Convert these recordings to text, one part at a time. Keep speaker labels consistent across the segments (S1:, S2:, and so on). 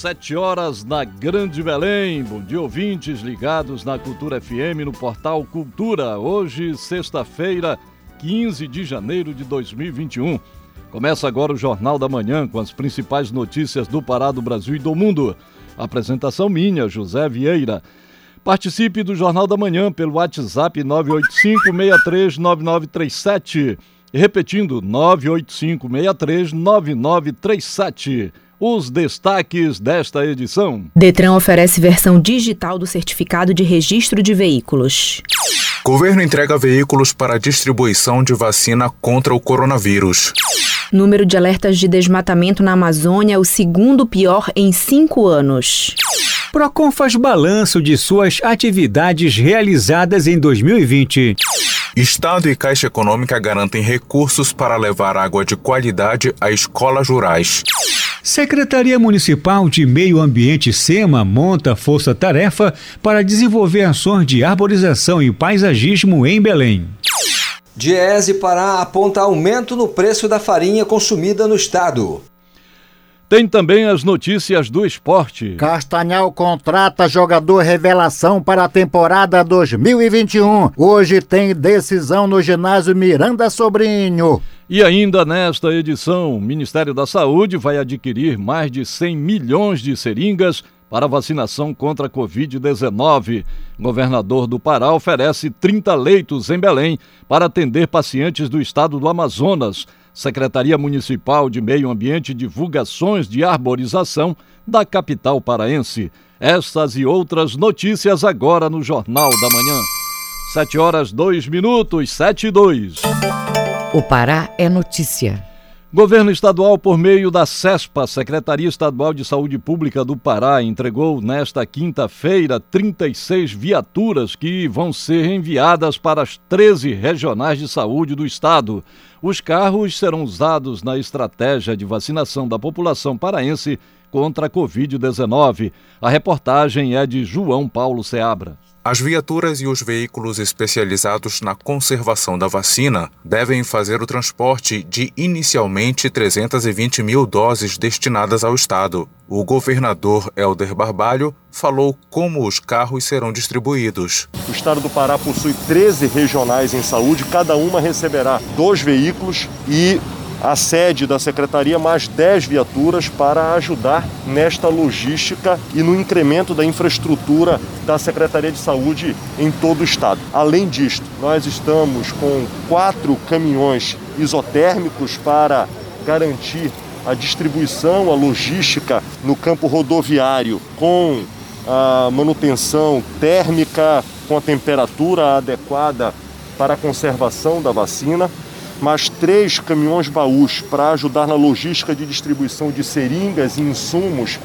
S1: Sete horas na Grande Belém. Bom dia, ouvintes ligados na Cultura FM no portal Cultura. Hoje, sexta-feira, 15 de janeiro de 2021. Começa agora o Jornal da Manhã com as principais notícias do Pará, do Brasil e do mundo. Apresentação minha, José Vieira. Participe do Jornal da Manhã pelo WhatsApp 985-639937. Repetindo, 985-639937 os destaques desta edição.
S2: Detran oferece versão digital do certificado de registro de veículos.
S3: Governo entrega veículos para distribuição de vacina contra o coronavírus.
S2: Número de alertas de desmatamento na Amazônia é o segundo pior em cinco anos.
S4: Procon faz balanço de suas atividades realizadas em 2020.
S3: Estado e Caixa Econômica garantem recursos para levar água de qualidade a escolas rurais.
S4: Secretaria Municipal de Meio Ambiente SEMA monta força-tarefa para desenvolver ações de arborização e paisagismo em Belém.
S5: Diese Pará aponta aumento no preço da farinha consumida no estado.
S1: Tem também as notícias do esporte.
S6: Castanhal contrata jogador revelação para a temporada 2021. Hoje tem decisão no ginásio Miranda Sobrinho.
S1: E ainda nesta edição, o Ministério da Saúde vai adquirir mais de 100 milhões de seringas para vacinação contra a Covid-19. Governador do Pará oferece 30 leitos em Belém para atender pacientes do estado do Amazonas. Secretaria Municipal de Meio Ambiente divulgações de arborização da capital paraense. Estas e outras notícias agora no Jornal da Manhã. 7 horas 2 minutos, 7 e 2.
S7: O Pará é notícia.
S1: Governo estadual, por meio da CESPA, Secretaria Estadual de Saúde Pública do Pará, entregou nesta quinta-feira 36 viaturas que vão ser enviadas para as 13 regionais de saúde do estado. Os carros serão usados na estratégia de vacinação da população paraense contra a Covid-19. A reportagem é de João Paulo Seabra.
S3: As viaturas e os veículos especializados na conservação da vacina devem fazer o transporte de inicialmente 320 mil doses destinadas ao Estado. O governador Helder Barbalho falou como os carros serão distribuídos.
S8: O Estado do Pará possui 13 regionais em saúde, cada uma receberá dois veículos e a sede da secretaria mais 10 viaturas para ajudar nesta logística e no incremento da infraestrutura da Secretaria de Saúde em todo o estado. Além disto, nós estamos com quatro caminhões isotérmicos para garantir a distribuição, a logística no campo rodoviário com a manutenção térmica, com a temperatura adequada para a conservação da vacina mais três caminhões baús para ajudar na logística de distribuição de seringas e insumos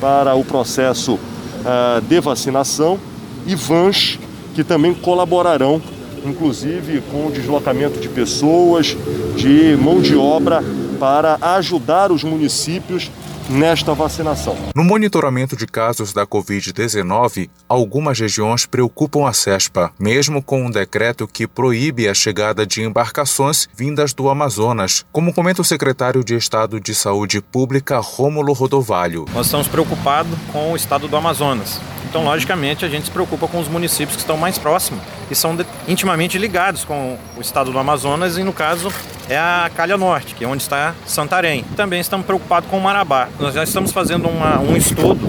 S8: para o processo uh, de vacinação. E vans que também colaborarão, inclusive com o deslocamento de pessoas, de mão de obra para ajudar os municípios nesta vacinação.
S3: No monitoramento de casos da Covid-19, algumas regiões preocupam a CESPA, mesmo com um decreto que proíbe a chegada de embarcações vindas do Amazonas, como comenta o secretário de Estado de Saúde Pública, Rômulo Rodovalho.
S9: Nós estamos preocupados com o estado do Amazonas. Então, logicamente, a gente se preocupa com os municípios que estão mais próximos e são intimamente ligados com o estado do Amazonas e, no caso, é a Calha Norte, que é onde está Santarém. Também estamos preocupados com o Marabá. Nós já estamos fazendo uma, um estudo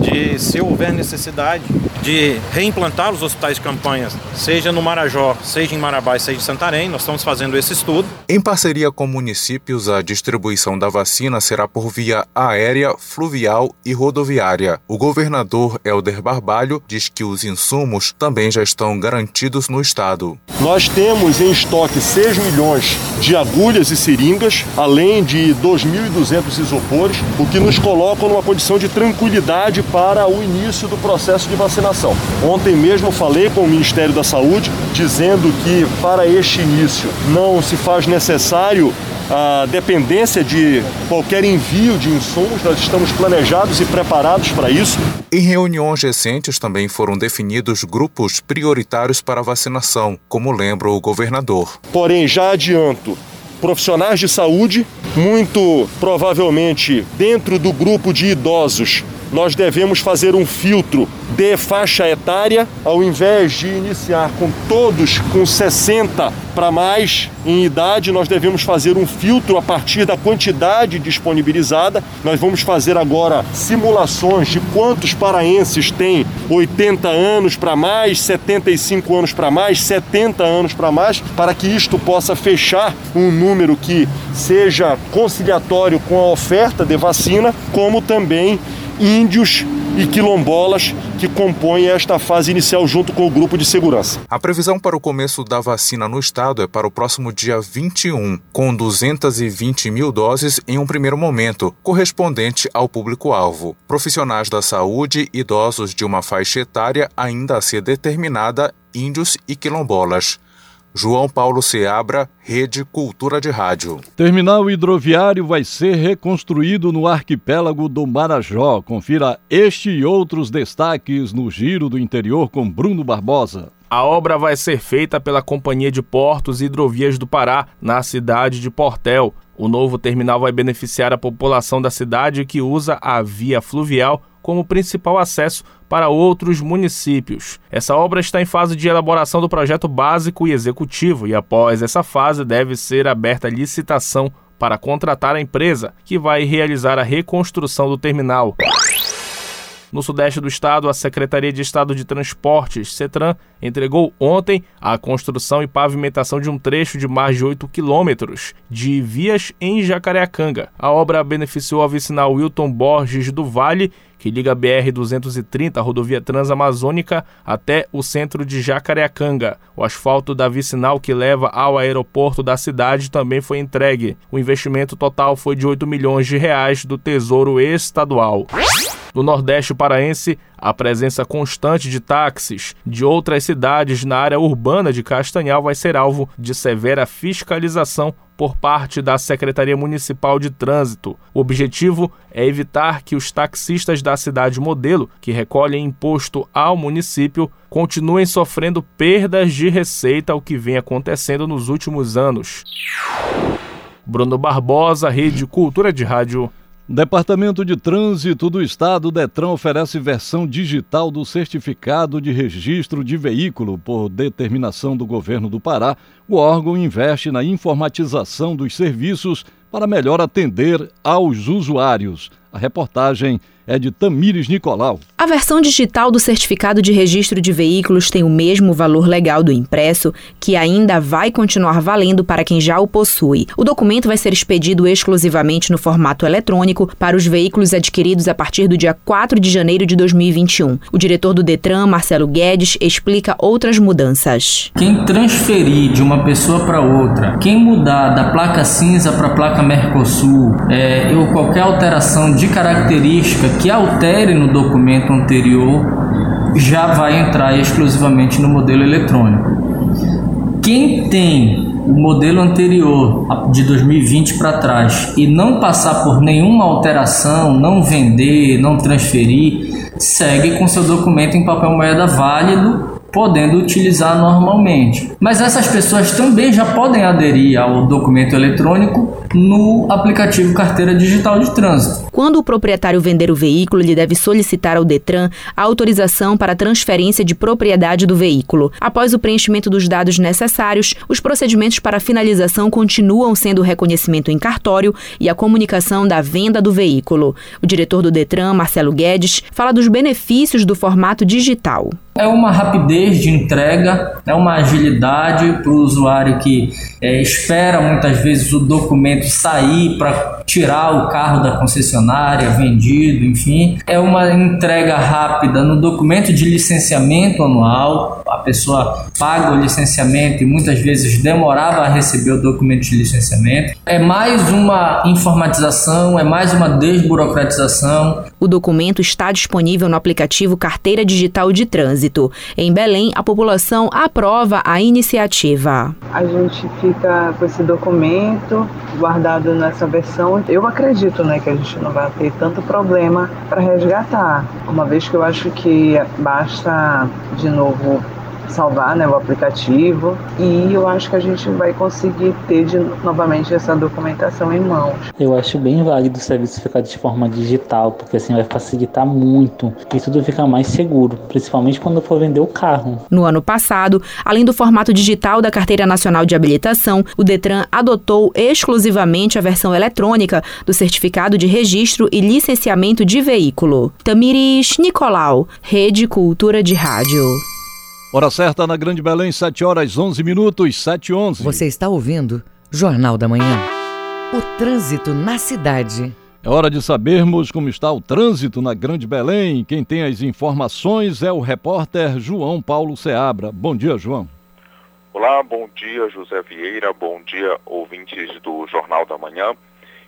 S9: de se houver necessidade de reimplantar os hospitais de campanha, seja no Marajó, seja em Marabá, seja em Santarém. Nós estamos fazendo esse estudo.
S3: Em parceria com municípios, a distribuição da vacina será por via aérea, fluvial e rodoviária. O governador Helder Barbalho diz que os insumos também já estão garantidos no estado.
S8: Nós temos em estoque 6 milhões de agulhas e seringas, além de 2.200 isopores, o que nos coloca numa condição de tranquilidade para o início do processo de vacinação vacinação. Ontem mesmo falei com o Ministério da Saúde dizendo que para este início não se faz necessário a dependência de qualquer envio de insumos, nós estamos planejados e preparados para isso.
S10: Em reuniões recentes também foram definidos grupos prioritários para vacinação, como lembra o governador.
S8: Porém, já adianto, profissionais de saúde, muito provavelmente dentro do grupo de idosos, nós devemos fazer um filtro de faixa etária, ao invés de iniciar com todos com 60 para mais em idade, nós devemos fazer um filtro a partir da quantidade disponibilizada. Nós vamos fazer agora simulações de quantos paraenses têm 80 anos para mais, 75 anos para mais, 70 anos para mais, para que isto possa fechar um número que seja conciliatório com a oferta de vacina, como também índios e quilombolas que compõem esta fase inicial junto com o grupo de segurança.
S10: A previsão para o começo da vacina no estado é para o próximo dia 21, com 220 mil doses em um primeiro momento, correspondente ao público-alvo. Profissionais da saúde, idosos de uma faixa etária ainda a ser determinada, índios e quilombolas. João Paulo Seabra, Rede Cultura de Rádio.
S1: Terminal hidroviário vai ser reconstruído no arquipélago do Marajó. Confira este e outros destaques no Giro do Interior com Bruno Barbosa.
S11: A obra vai ser feita pela Companhia de Portos e Hidrovias do Pará, na cidade de Portel. O novo terminal vai beneficiar a população da cidade que usa a via fluvial como principal acesso para outros municípios. Essa obra está em fase de elaboração do projeto básico e executivo e após essa fase deve ser aberta licitação para contratar a empresa que vai realizar a reconstrução do terminal. No sudeste do estado, a Secretaria de Estado de Transportes, CETRAN, entregou ontem a construção e pavimentação de um trecho de mais de 8 quilômetros de vias em Jacareacanga. A obra beneficiou a vicinal Wilton Borges do Vale que liga a BR-230, a rodovia transamazônica, até o centro de Jacareacanga. O asfalto da vicinal que leva ao aeroporto da cidade também foi entregue. O investimento total foi de 8 milhões de reais do Tesouro Estadual. No Nordeste paraense, a presença constante de táxis de outras cidades na área urbana de Castanhal vai ser alvo de severa fiscalização por parte da Secretaria Municipal de Trânsito. O objetivo é evitar que os taxistas da cidade modelo, que recolhem imposto ao município, continuem sofrendo perdas de receita, o que vem acontecendo nos últimos anos. Bruno Barbosa, Rede Cultura de Rádio.
S1: Departamento de Trânsito do Estado, Detran, oferece versão digital do certificado de registro de veículo. Por determinação do governo do Pará, o órgão investe na informatização dos serviços para melhor atender aos usuários. A reportagem é de Tamires Nicolau.
S2: A versão digital do certificado de registro de veículos tem o mesmo valor legal do impresso, que ainda vai continuar valendo para quem já o possui. O documento vai ser expedido exclusivamente no formato eletrônico para os veículos adquiridos a partir do dia 4 de janeiro de 2021. O diretor do Detran, Marcelo Guedes, explica outras mudanças.
S12: Quem transferir de uma pessoa para outra, quem mudar da placa cinza para a placa Mercosul, é, ou qualquer alteração de característica que altere no documento anterior já vai entrar exclusivamente no modelo eletrônico. Quem tem o modelo anterior, de 2020 para trás, e não passar por nenhuma alteração, não vender, não transferir, segue com seu documento em papel moeda válido podendo utilizar normalmente. Mas essas pessoas também já podem aderir ao documento eletrônico no aplicativo Carteira Digital de Trânsito.
S2: Quando o proprietário vender o veículo, ele deve solicitar ao Detran a autorização para a transferência de propriedade do veículo. Após o preenchimento dos dados necessários, os procedimentos para finalização continuam sendo o reconhecimento em cartório e a comunicação da venda do veículo. O diretor do Detran, Marcelo Guedes, fala dos benefícios do formato digital.
S12: É uma rapidez de entrega, é uma agilidade para o usuário que é, espera muitas vezes o documento sair para tirar o carro da concessionária, vendido, enfim. É uma entrega rápida no documento de licenciamento anual. A pessoa paga o licenciamento e muitas vezes demorava a receber o documento de licenciamento. É mais uma informatização, é mais uma desburocratização.
S2: O documento está disponível no aplicativo Carteira Digital de Trânsito. Em Belém, a população aprova a iniciativa.
S13: A gente fica com esse documento guardado nessa versão. Eu acredito né, que a gente não vai ter tanto problema para resgatar, uma vez que eu acho que basta de novo salvar né, o aplicativo e eu acho que a gente vai conseguir ter de, novamente essa documentação em mãos.
S14: Eu acho bem válido o serviço ficar de forma digital, porque assim vai facilitar muito e tudo fica mais seguro, principalmente quando for vender o carro.
S2: No ano passado, além do formato digital da Carteira Nacional de Habilitação, o Detran adotou exclusivamente a versão eletrônica do Certificado de Registro e Licenciamento de Veículo. Tamiris Nicolau, Rede Cultura de Rádio.
S1: Hora certa na Grande Belém, 7 horas 11 minutos, 7 e 11.
S7: Você está ouvindo Jornal da Manhã. O trânsito na cidade.
S1: É hora de sabermos como está o trânsito na Grande Belém. Quem tem as informações é o repórter João Paulo Seabra. Bom dia, João.
S15: Olá, bom dia, José Vieira. Bom dia, ouvintes do Jornal da Manhã.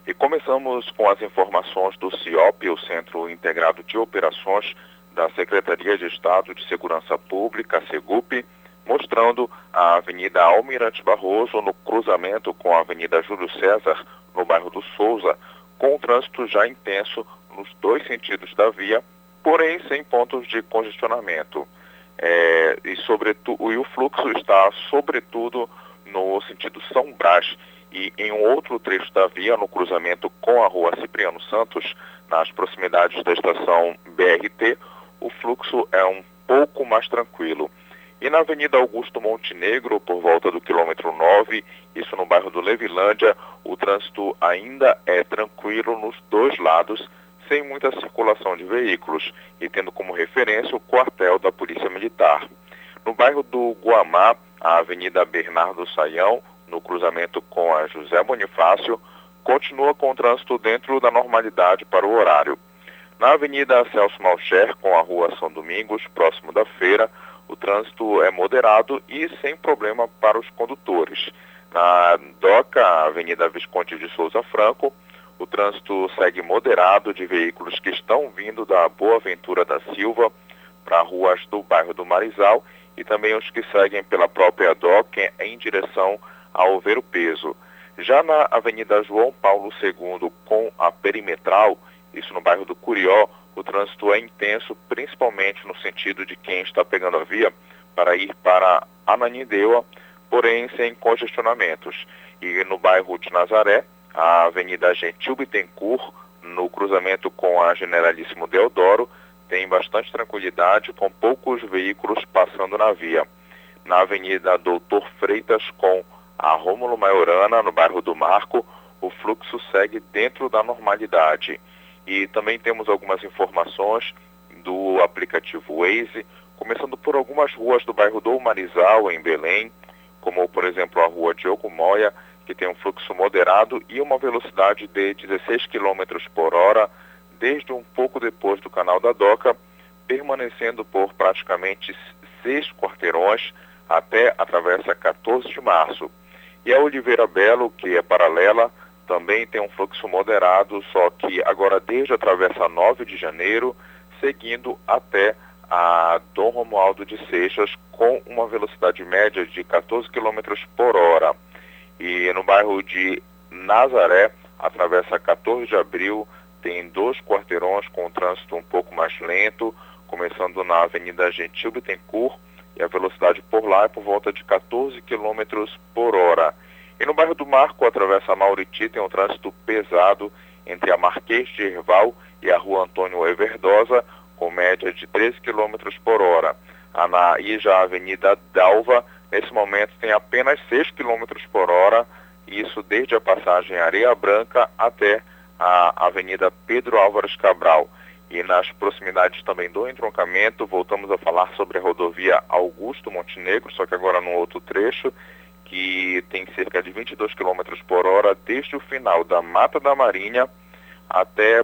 S15: E começamos com as informações do CIOP, o Centro Integrado de Operações da Secretaria de Estado de Segurança Pública, SEGUP, mostrando a Avenida Almirante Barroso no cruzamento com a Avenida Júlio César, no bairro do Souza, com o trânsito já intenso nos dois sentidos da via, porém sem pontos de congestionamento. É, e, sobretudo, e o fluxo está, sobretudo, no sentido São Brás e em um outro trecho da via, no cruzamento com a rua Cipriano Santos, nas proximidades da estação BRT, o fluxo é um pouco mais tranquilo. E na Avenida Augusto Montenegro, por volta do quilômetro 9, isso no bairro do Levilândia, o trânsito ainda é tranquilo nos dois lados, sem muita circulação de veículos e tendo como referência o quartel da Polícia Militar. No bairro do Guamá, a Avenida Bernardo Saião, no cruzamento com a José Bonifácio, continua com o trânsito dentro da normalidade para o horário. Na Avenida Celso Malcher, com a Rua São Domingos, próximo da feira, o trânsito é moderado e sem problema para os condutores. Na DOCA, Avenida Visconde de Souza Franco, o trânsito segue moderado de veículos que estão vindo da Boa Ventura da Silva para ruas do bairro do Marizal e também os que seguem pela própria DOCA em direção ao Ver o Peso. Já na Avenida João Paulo II, com a perimetral, isso no bairro do Curió, o trânsito é intenso, principalmente no sentido de quem está pegando a via para ir para Ananindeua, porém sem congestionamentos. E no bairro de Nazaré, a Avenida Gentil Bittencourt, no cruzamento com a Generalíssimo Deodoro, tem bastante tranquilidade, com poucos veículos passando na via. Na Avenida Doutor Freitas, com a Rômulo Maiorana, no bairro do Marco, o fluxo segue dentro da normalidade. E também temos algumas informações do aplicativo Waze, começando por algumas ruas do bairro do Marizal, em Belém, como por exemplo a rua Diogo Moya, que tem um fluxo moderado e uma velocidade de 16 km por hora, desde um pouco depois do canal da Doca, permanecendo por praticamente seis quarteirões até a travessa 14 de março. E a Oliveira Belo, que é paralela, também tem um fluxo moderado, só que agora desde a travessa 9 de janeiro, seguindo até a Dom Romualdo de Seixas, com uma velocidade média de 14 km por hora. E no bairro de Nazaré, a travessa 14 de abril, tem dois quarteirões com trânsito um pouco mais lento, começando na Avenida Gentil Bittencourt, e a velocidade por lá é por volta de 14 km por hora. E no bairro do Marco, atravessa a Mauriti, tem um trânsito pesado entre a Marquês de Erval e a rua Antônio Everdosa, com média de 13 km por hora. A na Ija Avenida Dalva, nesse momento, tem apenas 6 km por hora, isso desde a passagem Areia Branca até a Avenida Pedro Álvares Cabral. E nas proximidades também do entroncamento, voltamos a falar sobre a rodovia Augusto Montenegro, só que agora num outro trecho, que tem cerca de 22 km por hora desde o final da Mata da Marinha até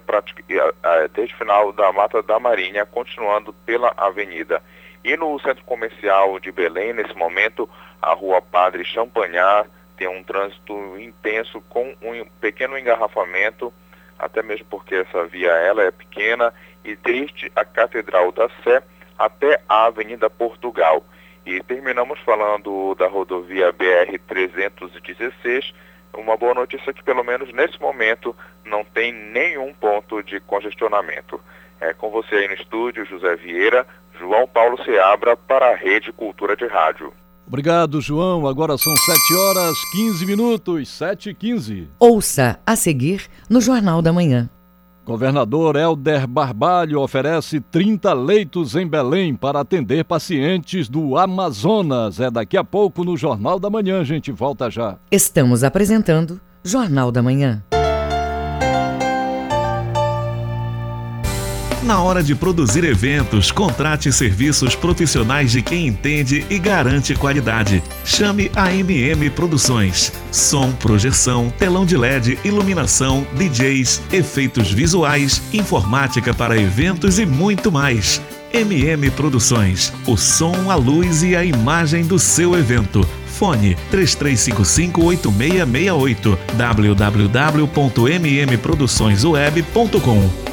S15: desde o final da Mata da Marinha, continuando pela avenida. E no centro comercial de Belém, nesse momento, a rua Padre Champagnat tem um trânsito intenso com um pequeno engarrafamento até mesmo porque essa via ela é pequena e desde a Catedral da Sé até a Avenida Portugal. E terminamos falando da rodovia BR-316. Uma boa notícia é que, pelo menos nesse momento, não tem nenhum ponto de congestionamento. É com você aí no estúdio, José Vieira, João Paulo Seabra, para a Rede Cultura de Rádio.
S1: Obrigado, João. Agora são 7 horas 15 minutos, 7 e 15.
S7: Ouça a seguir no Jornal da Manhã.
S1: Governador Helder Barbalho oferece 30 leitos em Belém para atender pacientes do Amazonas. É daqui a pouco no Jornal da Manhã, a gente volta já.
S7: Estamos apresentando Jornal da Manhã.
S16: Na hora de produzir eventos, contrate serviços profissionais de quem entende e garante qualidade. Chame a MM Produções. Som, projeção, telão de LED, iluminação, DJs, efeitos visuais, informática para eventos e muito mais. MM Produções. O som, a luz e a imagem do seu evento. Fone 33558668 www.mmproduçõesweb.com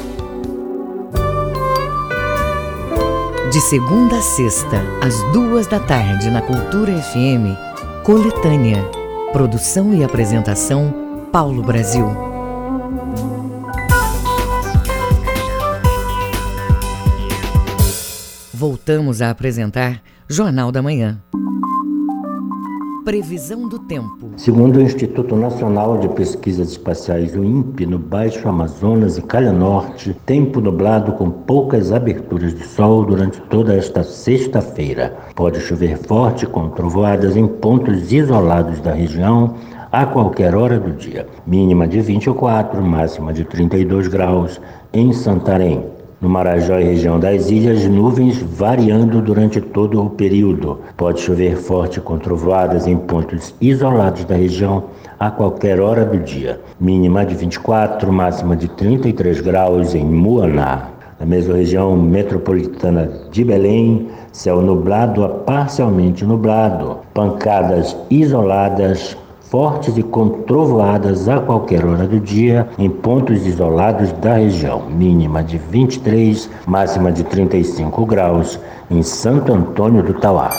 S7: De segunda a sexta, às duas da tarde, na Cultura FM, Coletânea. Produção e apresentação, Paulo Brasil. Voltamos a apresentar Jornal da Manhã. Previsão do tempo.
S17: Segundo o Instituto Nacional de Pesquisas Espaciais, o INPE, no Baixo Amazonas e Calha Norte, tempo nublado com poucas aberturas de sol durante toda esta sexta-feira. Pode chover forte com trovoadas em pontos isolados da região a qualquer hora do dia. Mínima de 24, máxima de 32 graus em Santarém. No Marajó e região das ilhas, nuvens variando durante todo o período. Pode chover forte com trovoadas em pontos isolados da região a qualquer hora do dia. Mínima de 24, máxima de 33 graus em Muaná. Na mesma região metropolitana de Belém, céu nublado a parcialmente nublado, pancadas isoladas fortes e com trovoadas a qualquer hora do dia em pontos isolados da região, mínima de 23, máxima de 35 graus em Santo Antônio do Tauá.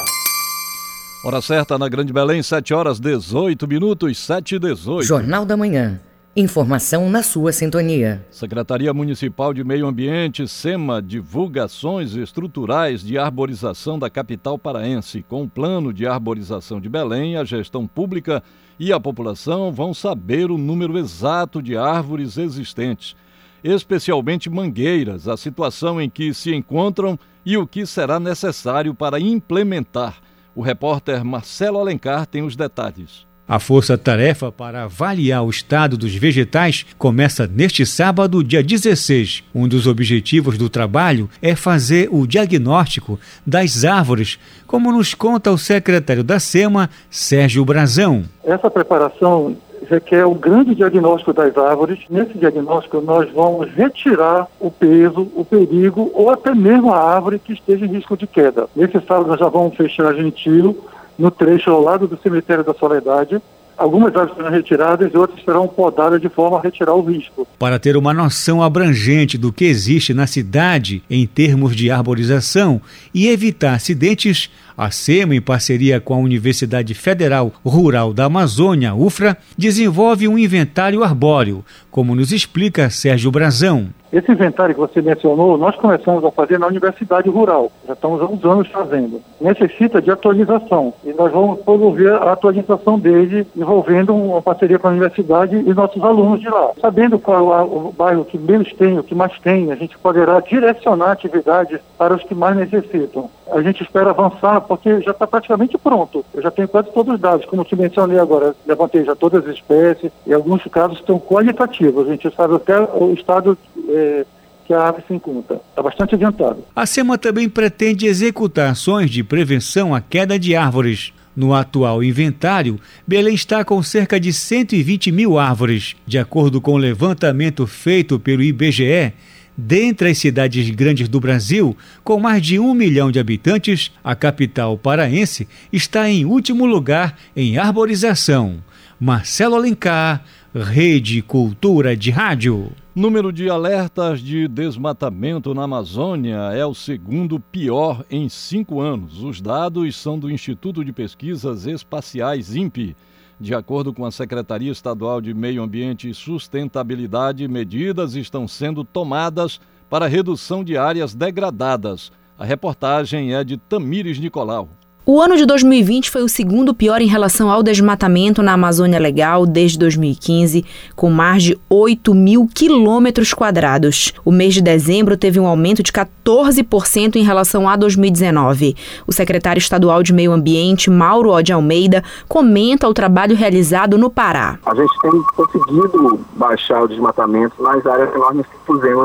S1: Hora certa na Grande Belém, 7 horas 18 minutos, 7 e 18.
S7: Jornal da Manhã. Informação na sua sintonia.
S1: Secretaria Municipal de Meio Ambiente, SEMA, divulgações estruturais de arborização da capital paraense. Com o plano de arborização de Belém, a gestão pública e a população vão saber o número exato de árvores existentes, especialmente mangueiras, a situação em que se encontram e o que será necessário para implementar. O repórter Marcelo Alencar tem os detalhes.
S4: A força-tarefa para avaliar o estado dos vegetais começa neste sábado, dia 16. Um dos objetivos do trabalho é fazer o diagnóstico das árvores, como nos conta o secretário da SEMA, Sérgio Brazão.
S18: Essa preparação requer um grande diagnóstico das árvores. Nesse diagnóstico, nós vamos retirar o peso, o perigo ou até mesmo a árvore que esteja em risco de queda. Nesse sábado, nós já vamos fechar gentil no trecho ao lado do cemitério da Soledade. Algumas árvores serão retiradas e outras serão podadas de forma a retirar o risco.
S4: Para ter uma noção abrangente do que existe na cidade em termos de arborização e evitar acidentes, a SEMA, em parceria com a Universidade Federal Rural da Amazônia, UFRA, desenvolve um inventário arbóreo, como nos explica Sérgio Brazão.
S18: Esse inventário que você mencionou, nós começamos a fazer na Universidade Rural. Já estamos há uns anos fazendo. Necessita de atualização. E nós vamos promover a atualização dele, envolvendo uma parceria com a universidade e nossos alunos de lá. Sabendo qual é o bairro que menos tem, o que mais tem, a gente poderá direcionar atividades para os que mais necessitam. A gente espera avançar porque já está praticamente pronto. Eu já tenho quase todos os dados, como te mencionei agora. Levantei já todas as espécies e alguns casos estão qualitativos. A gente sabe até o estado. É, que a ave se encontra. Está bastante adiantado.
S4: A SEMA também pretende executar ações de prevenção à queda de árvores. No atual inventário, Belém está com cerca de 120 mil árvores. De acordo com o levantamento feito pelo IBGE, dentre as cidades grandes do Brasil, com mais de um milhão de habitantes, a capital paraense está em último lugar em arborização. Marcelo Alencar, Rede Cultura de Rádio.
S1: Número de alertas de desmatamento na Amazônia é o segundo pior em cinco anos. Os dados são do Instituto de Pesquisas Espaciais, INPE. De acordo com a Secretaria Estadual de Meio Ambiente e Sustentabilidade, medidas estão sendo tomadas para redução de áreas degradadas. A reportagem é de Tamires Nicolau.
S2: O ano de 2020 foi o segundo pior em relação ao desmatamento na Amazônia Legal desde 2015, com mais de 8 mil quilômetros quadrados. O mês de dezembro teve um aumento de 14% em relação a 2019. O secretário estadual de Meio Ambiente, Mauro Ode Almeida, comenta o trabalho realizado no Pará.
S19: A gente tem conseguido baixar o desmatamento nas áreas que nós nos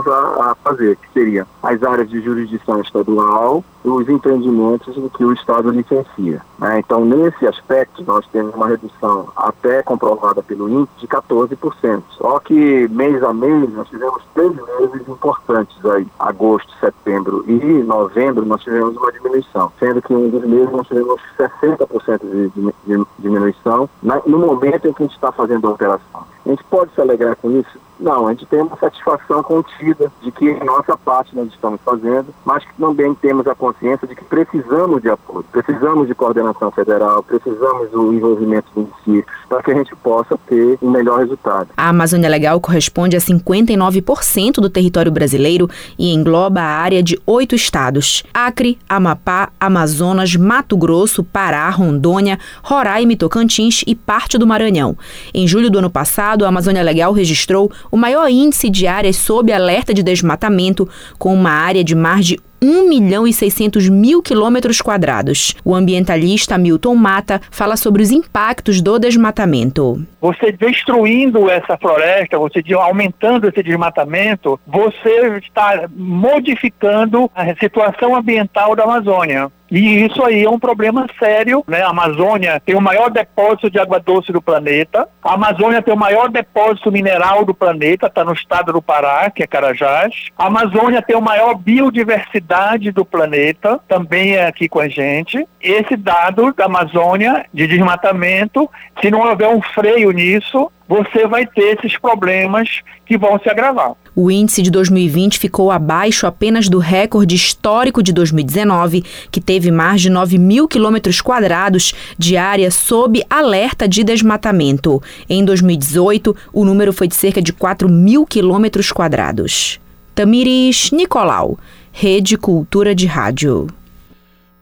S19: a, a fazer, que seria as áreas de jurisdição estadual, os empreendimentos em que o Estado licencia. Né? Então, nesse aspecto, nós temos uma redução até comprovada pelo INPE de 14%. Só que mês a mês nós tivemos três meses importantes aí, agosto, setembro e novembro, nós tivemos uma diminuição, sendo que um dos meses nós tivemos 60% de, diminuição na, no momento em que a gente está fazendo a operação. A gente pode se alegrar com isso? Não, a gente tem uma satisfação contida de que nossa parte nós estamos fazendo, mas que também temos a consciência de que precisamos de apoio, precisamos de coordenação federal, precisamos do envolvimento do municípios para que a gente possa ter um melhor resultado.
S2: A Amazônia Legal corresponde a 59% do território brasileiro e engloba a área de oito estados: Acre, Amapá, Amazonas, Mato Grosso, Pará, Rondônia, Roraima e Tocantins e parte do Maranhão. Em julho do ano passado, a Amazônia Legal registrou o maior índice de áreas sob alerta de desmatamento, com uma área de mais de 1 milhão e 600 mil quilômetros quadrados. O ambientalista Milton Mata fala sobre os impactos do desmatamento.
S20: Você destruindo essa floresta, você aumentando esse desmatamento, você está modificando a situação ambiental da Amazônia. E isso aí é um problema sério, né? A Amazônia tem o maior depósito de água doce do planeta. A Amazônia tem o maior depósito mineral do planeta, está no estado do Pará, que é Carajás. A Amazônia tem a maior biodiversidade do planeta, também é aqui com a gente. Esse dado da Amazônia de desmatamento, se não houver um freio nisso, você vai ter esses problemas que vão se agravar.
S2: O índice de 2020 ficou abaixo apenas do recorde histórico de 2019, que teve mais de 9 mil quilômetros quadrados de área sob alerta de desmatamento. Em 2018, o número foi de cerca de 4 mil quilômetros quadrados. Tamires Nicolau, Rede Cultura de Rádio.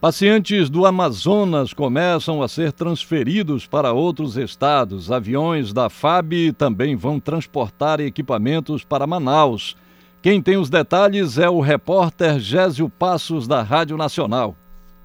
S1: Pacientes do Amazonas começam a ser transferidos para outros estados. Aviões da FAB também vão transportar equipamentos para Manaus. Quem tem os detalhes é o repórter Gésio Passos, da Rádio Nacional.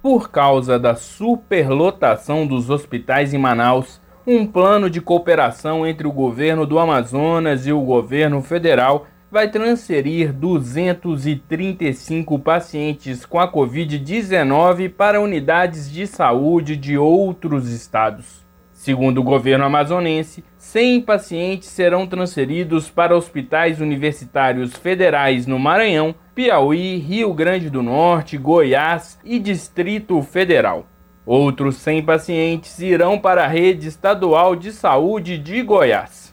S21: Por causa da superlotação dos hospitais em Manaus, um plano de cooperação entre o governo do Amazonas e o governo federal vai transferir 235 pacientes com a Covid-19 para unidades de saúde de outros estados. Segundo o governo amazonense, 100 pacientes serão transferidos para hospitais universitários federais no Maranhão, Piauí, Rio Grande do Norte, Goiás e Distrito Federal. Outros 100 pacientes irão para a rede estadual de saúde de Goiás.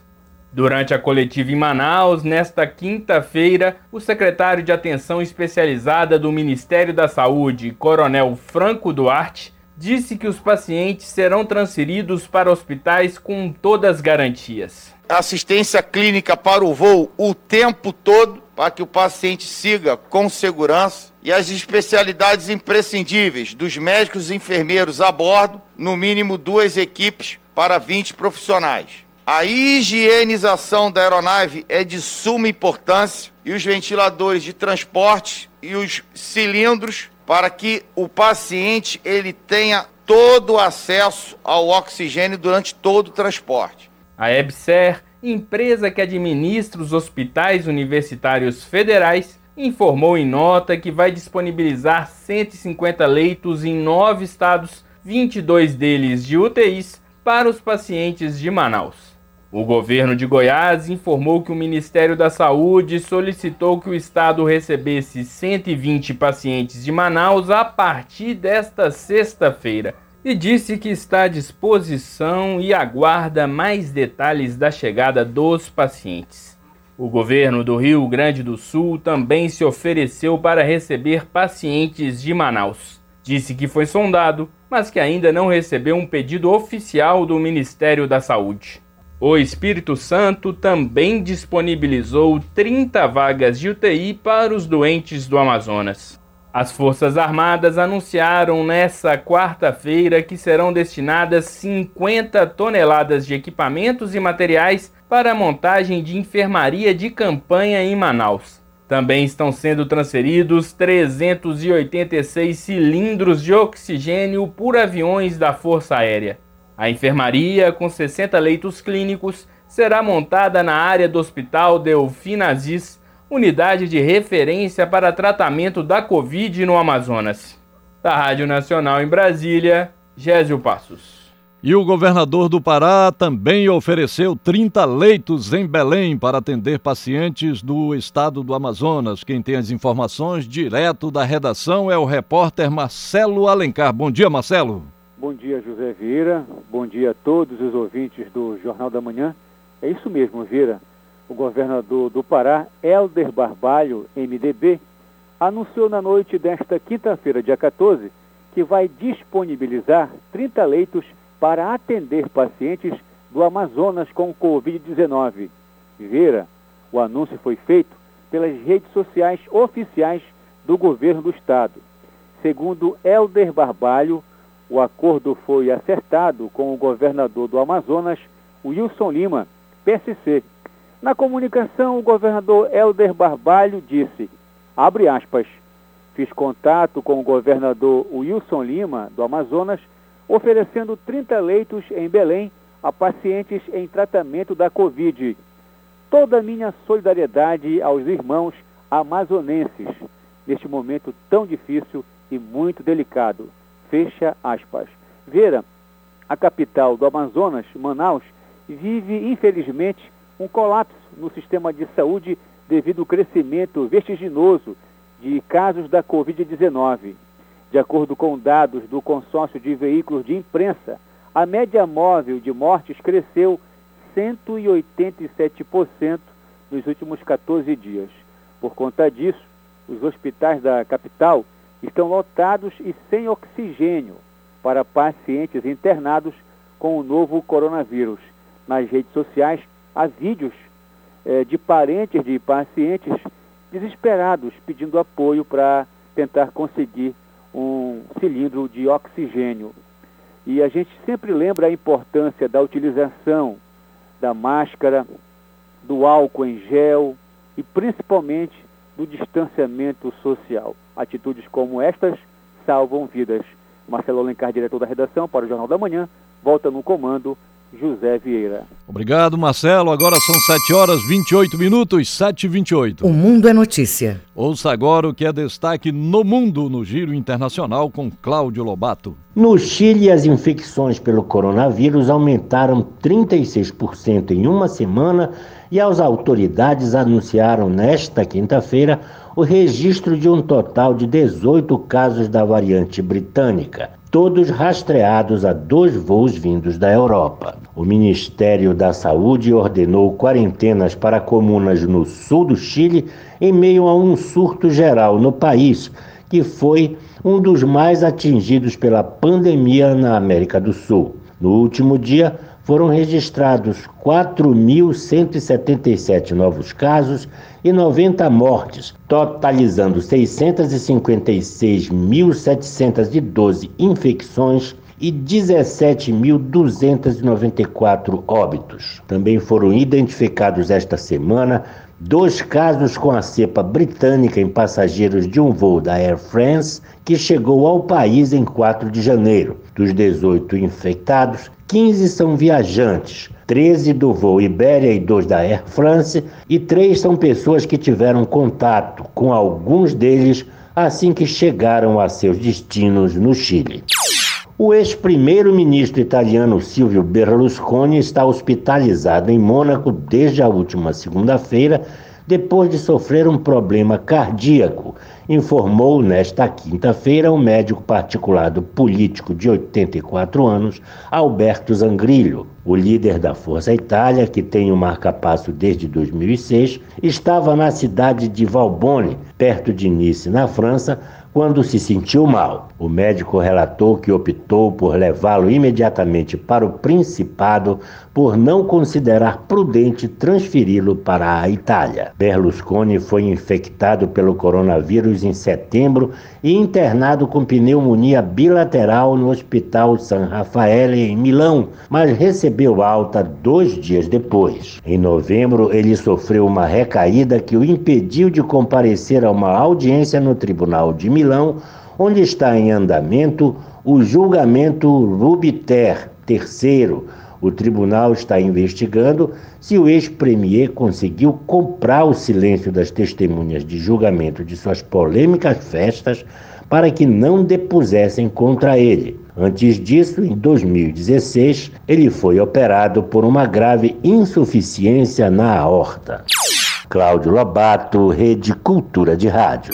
S21: Durante a coletiva em Manaus, nesta quinta-feira, o secretário de Atenção Especializada do Ministério da Saúde, Coronel Franco Duarte, disse que os pacientes serão transferidos para hospitais com todas as garantias.
S22: Assistência clínica para o voo o tempo todo, para que o paciente siga com segurança. E as especialidades imprescindíveis dos médicos e enfermeiros a bordo, no mínimo duas equipes para 20 profissionais. A higienização da aeronave é de suma importância e os ventiladores de transporte e os cilindros para que o paciente ele tenha todo o acesso ao oxigênio durante todo o transporte.
S21: A EBSER, empresa que administra os hospitais universitários federais, informou em nota que vai disponibilizar 150 leitos em nove estados, 22 deles de UTIs, para os pacientes de Manaus. O governo de Goiás informou que o Ministério da Saúde solicitou que o estado recebesse 120 pacientes de Manaus a partir desta sexta-feira. e disse que está à disposição e aguarda mais detalhes da chegada dos pacientes. O governo do Rio Grande do Sul também se ofereceu para receber pacientes de Manaus. Disse que foi sondado, mas que ainda não recebeu um pedido oficial do Ministério da Saúde. O Espírito Santo também disponibilizou 30 vagas de UTI para os doentes do Amazonas. As Forças Armadas anunciaram nesta quarta-feira que serão destinadas 50 toneladas de equipamentos e materiais para a montagem de enfermaria de campanha em Manaus. Também estão sendo transferidos 386 cilindros de oxigênio por aviões da Força Aérea. A enfermaria, com 60 leitos clínicos, será montada na área do Hospital Delfim Aziz, unidade de referência para tratamento da Covid no Amazonas. Da Rádio Nacional em Brasília, Gésio Passos.
S1: E o governador do Pará também ofereceu 30 leitos em Belém para atender pacientes do estado do Amazonas. Quem tem as informações direto da redação é o repórter Marcelo Alencar. Bom dia, Marcelo.
S23: Bom dia, José Vieira. Bom dia a todos os ouvintes do Jornal da Manhã. É isso mesmo, Vieira o governador do Pará, Helder Barbalho, MDB, anunciou na noite desta quinta-feira, dia 14, que vai disponibilizar 30 leitos para atender pacientes do Amazonas com Covid-19. Vera, o anúncio foi feito pelas redes sociais oficiais do governo do estado. Segundo Helder Barbalho, o acordo foi acertado com o governador do Amazonas, Wilson Lima, PSC, na comunicação, o governador Helder Barbalho disse, abre aspas, fiz contato com o governador Wilson Lima, do Amazonas, oferecendo 30 leitos em Belém a pacientes em tratamento da Covid. Toda a minha solidariedade aos irmãos amazonenses neste momento tão difícil e muito delicado. Fecha aspas. Vera, a capital do Amazonas, Manaus, vive infelizmente um colapso no sistema de saúde devido ao crescimento vertiginoso de casos da Covid-19. De acordo com dados do consórcio de veículos de imprensa, a média móvel de mortes cresceu 187% nos últimos 14 dias. Por conta disso, os hospitais da capital estão lotados e sem oxigênio para pacientes internados com o novo coronavírus. Nas redes sociais, há vídeos é, de parentes de pacientes desesperados pedindo apoio para tentar conseguir um cilindro de oxigênio. E a gente sempre lembra a importância da utilização da máscara, do álcool em gel e principalmente do distanciamento social. Atitudes como estas salvam vidas. Marcelo Alencar, diretor da redação para o Jornal da Manhã, volta no comando José Vieira.
S1: Obrigado, Marcelo. Agora são 7 horas 28 minutos, 7 e 28.
S7: O Mundo é Notícia.
S1: Ouça agora o que é destaque no mundo no Giro Internacional com Cláudio Lobato.
S17: No Chile, as infecções pelo coronavírus aumentaram 36% em uma semana e as autoridades anunciaram nesta quinta-feira o registro de um total de 18 casos da variante britânica todos rastreados a dois voos vindos da Europa. O Ministério da Saúde ordenou quarentenas para comunas no sul do Chile em meio a um surto geral no país, que foi um dos mais atingidos pela pandemia na América do Sul. No último dia, foram registrados 4.177 novos casos e 90 mortes, totalizando 656.712 infecções e 17.294 óbitos. Também foram identificados esta semana dois casos com a cepa britânica em passageiros de um voo da Air France que chegou ao país em 4 de janeiro. Dos 18 infectados, 15 são viajantes, 13 do voo Ibéria e 2 da Air France, e 3 são pessoas que tiveram contato com alguns deles assim que chegaram a seus destinos no Chile. O ex-primeiro-ministro italiano Silvio Berlusconi está hospitalizado em Mônaco desde a última segunda-feira depois de sofrer um problema cardíaco, informou nesta quinta-feira o médico particular do político de 84 anos, Alberto Zangrillo. O líder da Força Itália, que tem o marca-passo desde 2006, estava na cidade de Valbonne, perto de Nice, na França, quando se sentiu mal. O médico relatou que optou por levá-lo imediatamente para o Principado por não considerar prudente transferi-lo para a Itália. Berlusconi foi infectado pelo coronavírus em setembro e internado com pneumonia bilateral no Hospital San Raffaele em Milão, mas recebeu alta dois dias depois. Em novembro, ele sofreu uma recaída que o impediu de comparecer a uma audiência no Tribunal de Milão, onde está em andamento o julgamento Rubiter III o tribunal está investigando se o ex-premier conseguiu comprar o silêncio das testemunhas de julgamento de suas polêmicas festas para que não depusessem contra ele. Antes disso, em 2016, ele foi operado por uma grave insuficiência na aorta. Cláudio Lobato, Rede Cultura de Rádio.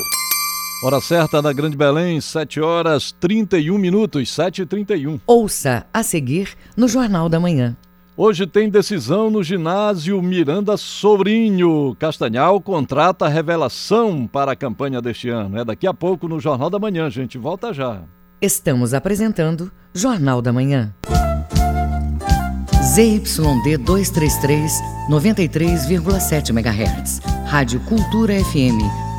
S1: Hora certa na Grande Belém, 7 horas 31 minutos, 7 e 31.
S7: Ouça a seguir no Jornal da Manhã.
S1: Hoje tem decisão no ginásio Miranda Sobrinho. Castanhal contrata revelação para a campanha deste ano. É daqui a pouco no Jornal da Manhã, gente. Volta já.
S7: Estamos apresentando Jornal da Manhã. ZYD 233, 93,7 MHz. Rádio Cultura FM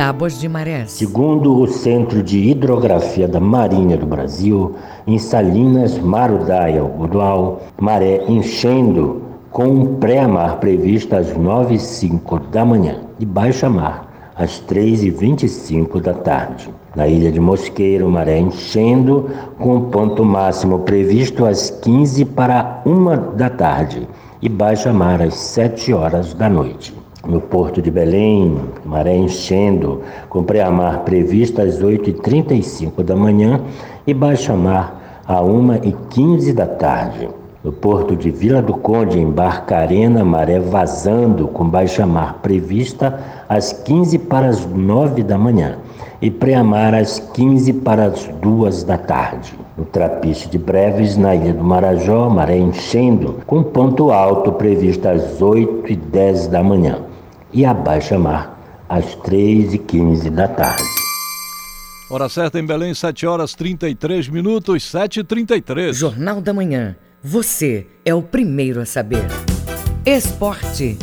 S7: Tábuas de marés.
S17: Segundo o Centro de Hidrografia da Marinha do Brasil, em Salinas, Marudaia, Algodual, maré enchendo com um pré-mar previsto às 9 h 05 da manhã e baixa mar às 3 h 25 da tarde. Na ilha de Mosqueiro, maré enchendo com ponto máximo previsto às 15 para 1 da tarde e baixa mar às 7 horas da noite no Porto de Belém, maré enchendo, com pré-mar previsto às 8h35 da manhã e baixa-mar a 1h15 da tarde. No Porto de Vila do Conde, em Barcarena, maré vazando, com baixa-mar prevista às 15 para as 9 da manhã e pré-mar às 15 para as 2 da tarde. No Trapiche de Breves, na Ilha do Marajó, maré enchendo, com ponto alto previsto às 8 e 10 da manhã e a baixa-mar às 3h15 da tarde.
S1: Hora certa em Belém, 7 horas 33 minutos, 7h33.
S7: Jornal da Manhã. Você é o primeiro a saber. Esporte.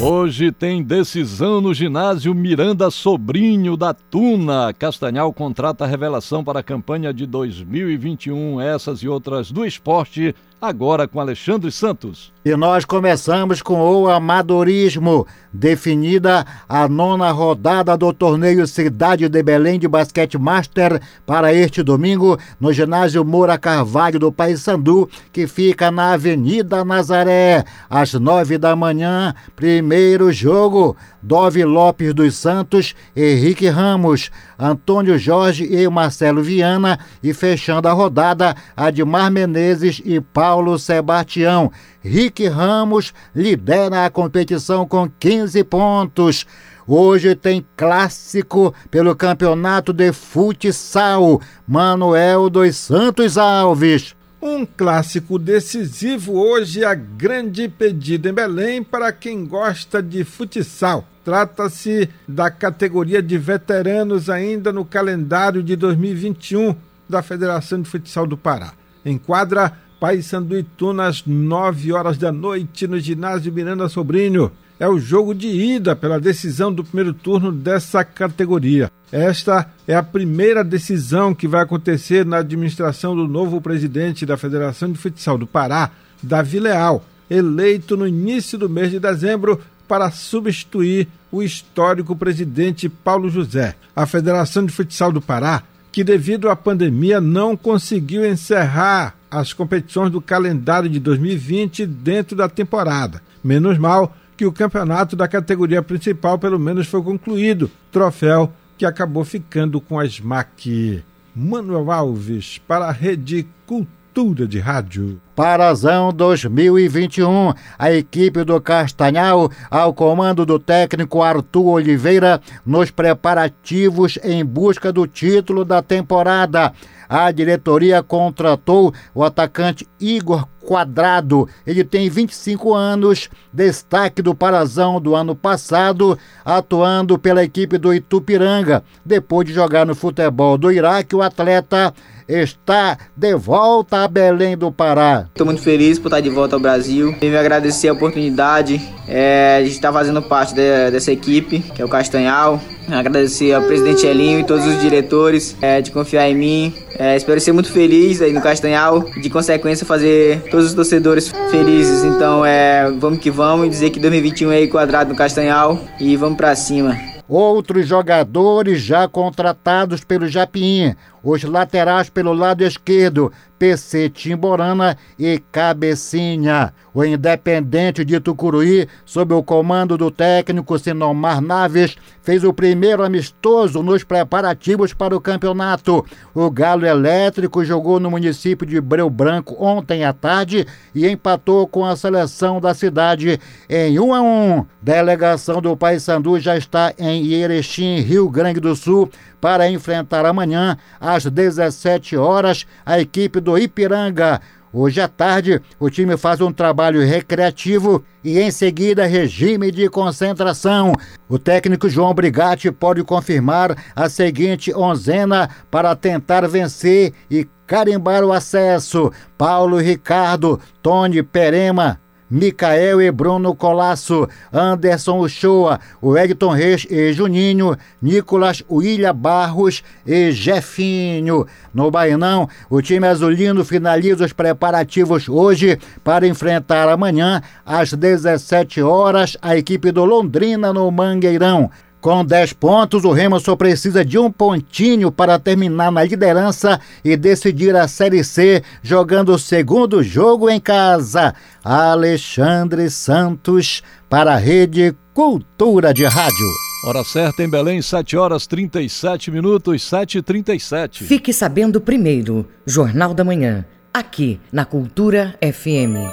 S1: Hoje tem decisão no ginásio Miranda Sobrinho da Tuna. Castanhal contrata a revelação para a campanha de 2021. Essas e outras do esporte agora com Alexandre Santos.
S24: E nós começamos com o amadorismo, definida a nona rodada do torneio Cidade de Belém de Basquete Master para este domingo no ginásio Moura Carvalho do Paysandu, que fica na Avenida Nazaré, às nove da manhã. Primeiro jogo, Dove Lopes dos Santos, Henrique Ramos, Antônio Jorge e Marcelo Viana, e fechando a rodada, Admar Menezes e Paulo Sebastião. Rick Ramos lidera a competição com 15 pontos. Hoje tem clássico pelo campeonato de futsal. Manuel dos Santos Alves.
S25: Um clássico decisivo hoje, a grande pedida em Belém para quem gosta de futsal. Trata-se da categoria de veteranos ainda no calendário de 2021 da Federação de Futsal do Pará. Enquadra Paysandu Ituna às 9 horas da noite no ginásio Miranda Sobrinho. É o jogo de ida pela decisão do primeiro turno dessa categoria. Esta é a primeira decisão que vai acontecer na administração do novo presidente da Federação de Futsal do Pará, Davi Leal, eleito no início do mês de dezembro para substituir o histórico presidente Paulo José. A Federação de Futsal do Pará que, devido à pandemia, não conseguiu encerrar as competições do calendário de 2020 dentro da temporada. Menos mal que o campeonato da categoria principal, pelo menos, foi concluído. Troféu que acabou ficando com a SMAC. Manuel Alves, para a Rede Cultura de Rádio.
S24: Parazão 2021. A equipe do Castanhal, ao comando do técnico Arthur Oliveira, nos preparativos em busca do título da temporada. A diretoria contratou o atacante Igor Quadrado. Ele tem 25 anos, destaque do Parazão do ano passado, atuando pela equipe do Itupiranga. Depois de jogar no futebol do Iraque, o atleta está de volta a Belém do Pará.
S26: Estou muito feliz por estar de volta ao Brasil. Venho agradecer a oportunidade é, de estar fazendo parte de, dessa equipe, que é o Castanhal. Agradecer ao presidente Elinho e todos os diretores é, de confiar em mim. É, espero ser muito feliz aí no Castanhal e, de consequência, fazer todos os torcedores felizes. Então, é, vamos que vamos dizer que 2021 é quadrado no Castanhal e vamos para cima.
S24: Outros jogadores já contratados pelo Japinha, os laterais pelo lado esquerdo, PC Timborana e Cabecinha. O Independente de Tucuruí, sob o comando do técnico Sinomar Naves, fez o primeiro amistoso nos preparativos para o campeonato. O Galo Elétrico jogou no município de Breu Branco ontem à tarde e empatou com a seleção da cidade em 1 a 1. Delegação do Paysandu já está em Erechim, Rio Grande do Sul, para enfrentar amanhã, às 17 horas, a equipe do Ipiranga. Hoje à tarde, o time faz um trabalho recreativo e em seguida regime de concentração. O técnico João Brigatti pode confirmar a seguinte onzena para tentar vencer e carimbar o acesso: Paulo Ricardo, Tony Perema, Micael e Bruno Colasso, Anderson Uchoa, o Edson Reis e Juninho, Nicolas William Barros e Jefinho. No Bainão, o time azulino finaliza os preparativos hoje para enfrentar amanhã, às 17 horas, a equipe do Londrina no Mangueirão. Com 10 pontos, o Remo só precisa de um pontinho para terminar na liderança e decidir a Série C, jogando o segundo jogo em casa. Alexandre Santos, para a Rede Cultura de Rádio.
S1: Hora certa em Belém, 7 horas 37 minutos, 7h37.
S7: Fique sabendo primeiro, Jornal da Manhã, aqui na Cultura FM.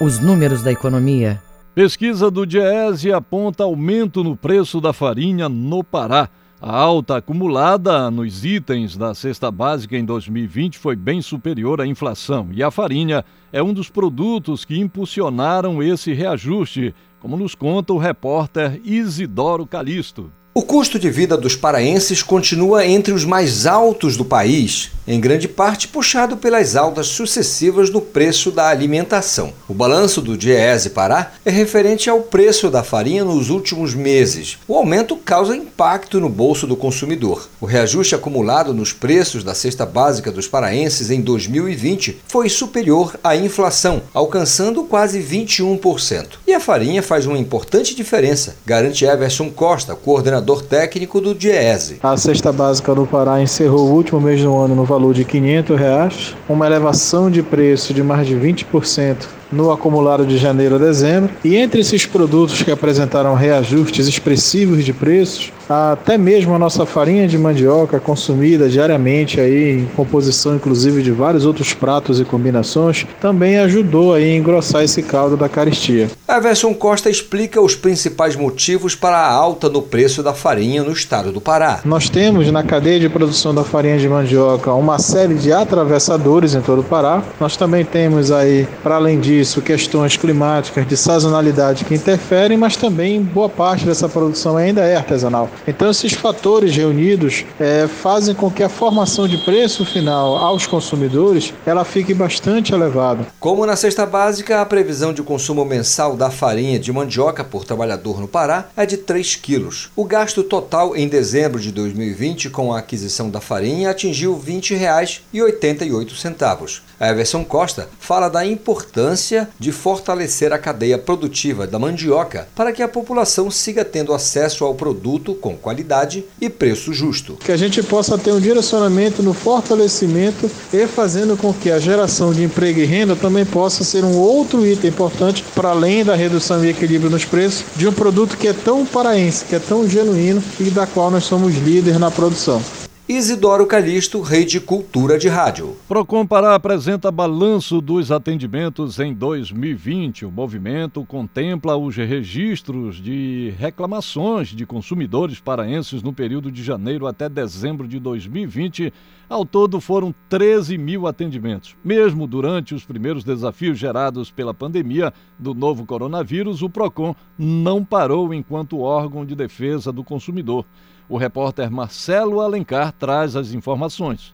S7: Os números da economia
S1: Pesquisa do Diese aponta aumento no preço da farinha no Pará. A alta acumulada nos itens da cesta básica em 2020 foi bem superior à inflação e a farinha é um dos produtos que impulsionaram esse reajuste, como nos conta o repórter Isidoro Calixto.
S5: O custo de vida dos paraenses continua entre os mais altos do país, em grande parte puxado pelas altas sucessivas no preço da alimentação. O balanço do Diese Pará é referente ao preço da farinha nos últimos meses. O aumento causa impacto no bolso do consumidor. O reajuste acumulado nos preços da cesta básica dos paraenses em 2020 foi superior à inflação, alcançando quase 21%. E a farinha faz uma importante diferença, garante Everson Costa, coordenador coordenador técnico do Diese.
S27: A cesta básica do Pará encerrou o último mês do ano no valor de 500 reais, uma elevação de preço de mais de 20% no acumulado de janeiro a dezembro. E entre esses produtos que apresentaram reajustes expressivos de preços, até mesmo a nossa farinha de mandioca consumida diariamente aí em composição inclusive de vários outros pratos e combinações, também ajudou aí a engrossar esse caldo da caristia.
S5: A versão Costa explica os principais motivos para a alta no preço da farinha no estado do Pará.
S27: Nós temos na cadeia de produção da farinha de mandioca uma série de atravessadores em todo o Pará. Nós também temos aí, para além disso, isso questões climáticas, de sazonalidade que interferem, mas também boa parte dessa produção ainda é artesanal. Então, esses fatores reunidos é, fazem com que a formação de preço final aos consumidores ela fique bastante elevada.
S5: Como na cesta básica, a previsão de consumo mensal da farinha de mandioca por trabalhador no Pará é de 3 quilos. O gasto total em dezembro de 2020 com a aquisição da farinha atingiu R$ 20,88. A Everson Costa fala da importância importância de fortalecer a cadeia produtiva da mandioca para que a população siga tendo acesso ao produto com qualidade e preço justo.
S27: Que a gente possa ter um direcionamento no fortalecimento e fazendo com que a geração de emprego e renda também possa ser um outro item importante para além da redução e equilíbrio nos preços de um produto que é tão paraense, que é tão genuíno e da qual nós somos líderes na produção.
S5: Isidoro Calixto, Rede Cultura de Rádio.
S1: Procon Pará apresenta balanço dos atendimentos em 2020. O movimento contempla os registros de reclamações de consumidores paraenses no período de janeiro até dezembro de 2020. Ao todo foram 13 mil atendimentos. Mesmo durante os primeiros desafios gerados pela pandemia do novo coronavírus, o PROCON não parou enquanto órgão de defesa do consumidor. O repórter Marcelo Alencar traz as informações.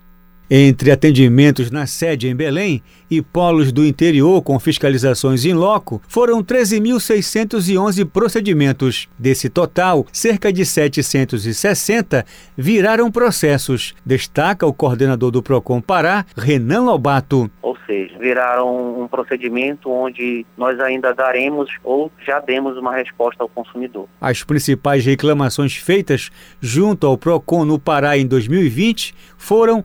S4: Entre atendimentos na sede em Belém e polos do interior com fiscalizações em loco, foram 13.611 procedimentos. Desse total, cerca de 760 viraram processos, destaca o coordenador do PROCON Pará, Renan Lobato.
S28: Ou seja, viraram um procedimento onde nós ainda daremos ou já demos uma resposta ao consumidor.
S4: As principais reclamações feitas junto ao PROCON no Pará em 2020 foram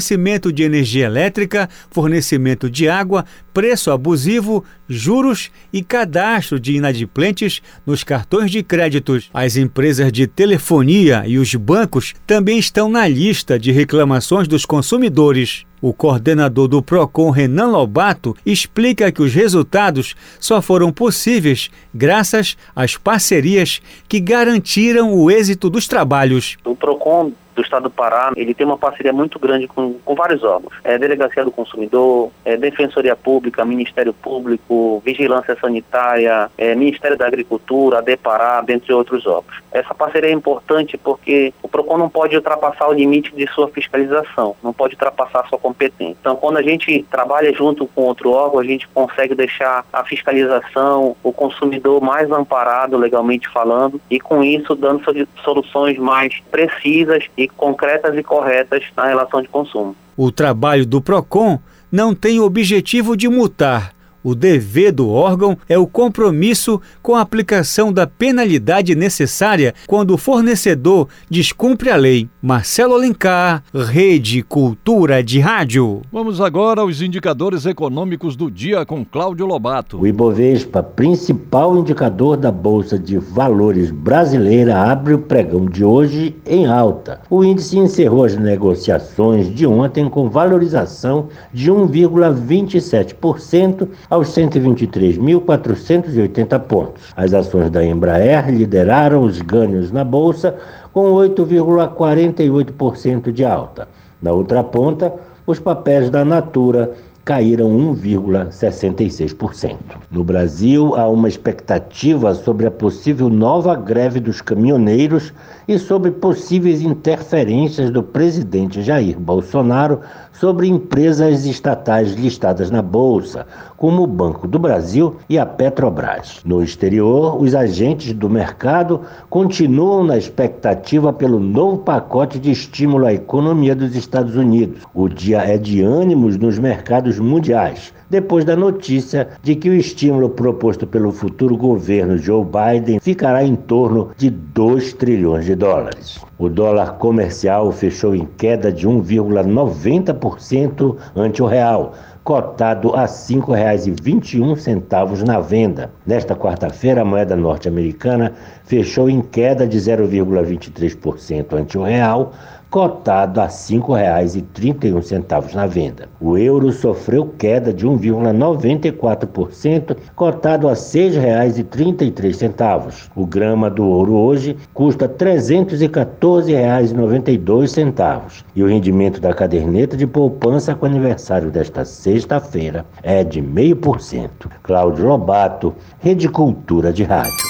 S4: fornecimento de energia elétrica, fornecimento de água, preço abusivo, juros e cadastro de inadimplentes nos cartões de créditos. As empresas de telefonia e os bancos também estão na lista de reclamações dos consumidores. O coordenador do PROCON, Renan Lobato, explica que os resultados só foram possíveis graças às parcerias que garantiram o êxito dos trabalhos.
S28: O PROCON do Estado do Pará, ele tem uma parceria muito grande com, com vários órgãos. É Delegacia do Consumidor, é Defensoria Pública, Ministério Público, Vigilância Sanitária, é Ministério da Agricultura, a Depará, dentre outros órgãos. Essa parceria é importante porque o PROCON não pode ultrapassar o limite de sua fiscalização, não pode ultrapassar sua competência. Então, quando a gente trabalha junto com outro órgão, a gente consegue deixar a fiscalização, o consumidor mais amparado legalmente falando e com isso dando soluções mais precisas e concretas e corretas na relação de consumo.
S4: O trabalho do PROCON não tem objetivo de multar, o dever do órgão é o compromisso com a aplicação da penalidade necessária quando o fornecedor descumpre a lei. Marcelo Alencar, Rede Cultura de Rádio.
S1: Vamos agora aos indicadores econômicos do dia com Cláudio Lobato.
S17: O Ibovespa, principal indicador da Bolsa de Valores brasileira, abre o pregão de hoje em alta. O índice encerrou as negociações de ontem com valorização de 1,27% aos 123.480 pontos. As ações da Embraer lideraram os ganhos na bolsa com 8,48% de alta. Na outra ponta, os papéis da Natura caíram 1,66%. No Brasil, há uma expectativa sobre a possível nova greve dos caminhoneiros e sobre possíveis interferências do presidente Jair Bolsonaro sobre empresas estatais listadas na Bolsa, como o Banco do Brasil e a Petrobras. No exterior, os agentes do mercado continuam na expectativa pelo novo pacote de estímulo à economia dos Estados Unidos. O dia é de ânimos nos mercados mundiais, depois da notícia de que o estímulo proposto pelo futuro governo Joe Biden ficará em torno de 2 trilhões de dólares. O dólar comercial fechou em queda de 1,90% ante o real, cotado a R$ 5,21 na venda. Nesta quarta-feira, a moeda norte-americana fechou em queda de 0,23% ante o real, cotado a R$ 5,31 na venda. O euro sofreu queda de 1,94%, cotado a R$ 6,33. O grama do ouro hoje custa R$ 314,92 e o rendimento da caderneta de poupança com aniversário desta sexta-feira é de 0,5%. Cláudio Lobato, Rede Cultura de Rádio.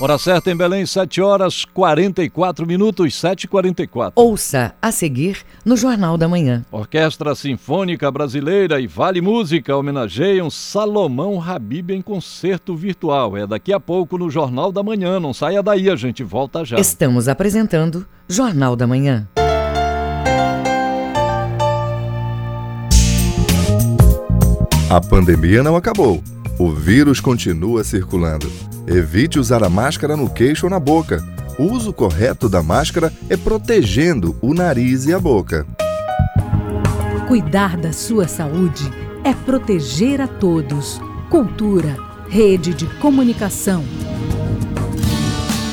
S1: Hora certa em Belém, 7 horas 44 minutos, 7h44.
S7: Ouça a seguir no Jornal da Manhã.
S1: Orquestra Sinfônica Brasileira e Vale Música homenageiam Salomão Habib em concerto virtual. É daqui a pouco no Jornal da Manhã. Não saia daí, a gente volta já.
S7: Estamos apresentando Jornal da Manhã.
S29: A pandemia não acabou. O vírus continua circulando. Evite usar a máscara no queixo ou na boca. O uso correto da máscara é protegendo o nariz e a boca.
S30: Cuidar da sua saúde é proteger a todos. Cultura, rede de comunicação.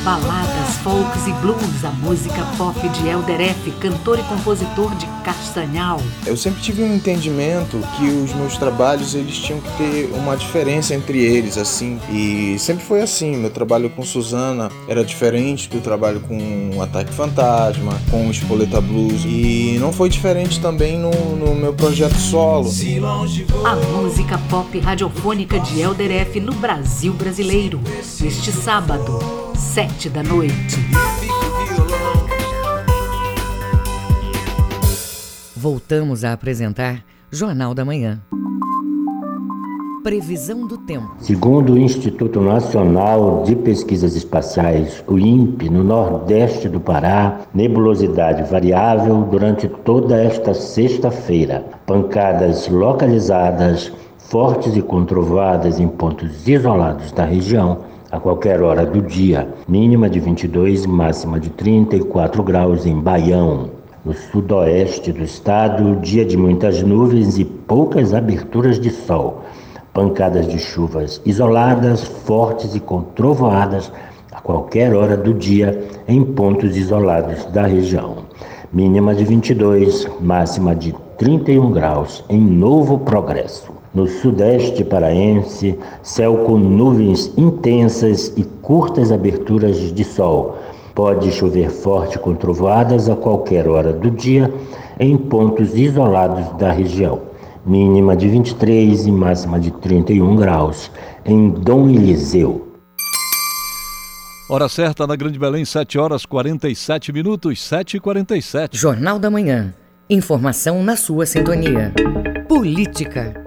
S30: Baladas, folks e blues, a música pop de Elder F, cantor e compositor de Castanhal.
S31: Eu sempre tive um entendimento que os meus trabalhos eles tinham que ter uma diferença entre eles, assim, e sempre foi assim. Meu trabalho com Suzana era diferente do trabalho com Ataque Fantasma, com Espoleta Blues, e não foi diferente também no, no meu projeto solo.
S30: A música pop radiofônica de Elder F no Brasil brasileiro, este sábado sete da noite. Voltamos a apresentar Jornal da Manhã. Previsão do tempo.
S17: Segundo o Instituto Nacional de Pesquisas Espaciais, o INPE, no nordeste do Pará, nebulosidade variável durante toda esta sexta-feira. Pancadas localizadas, fortes e controvadas em pontos isolados da região a qualquer hora do dia, mínima de 22 e máxima de 34 graus em Baião. No sudoeste do estado, dia de muitas nuvens e poucas aberturas de sol. Pancadas de chuvas isoladas, fortes e com trovoadas a qualquer hora do dia em pontos isolados da região. Mínima de 22, máxima de 31 graus em Novo Progresso. No sudeste paraense, céu com nuvens intensas e curtas aberturas de sol. Pode chover forte com trovoadas a qualquer hora do dia em pontos isolados da região. Mínima de 23 e máxima de 31 graus em Dom Eliseu.
S1: Hora certa na Grande Belém, 7 horas 47 minutos, 7 e 47.
S7: Jornal da Manhã. Informação na sua sintonia. Política.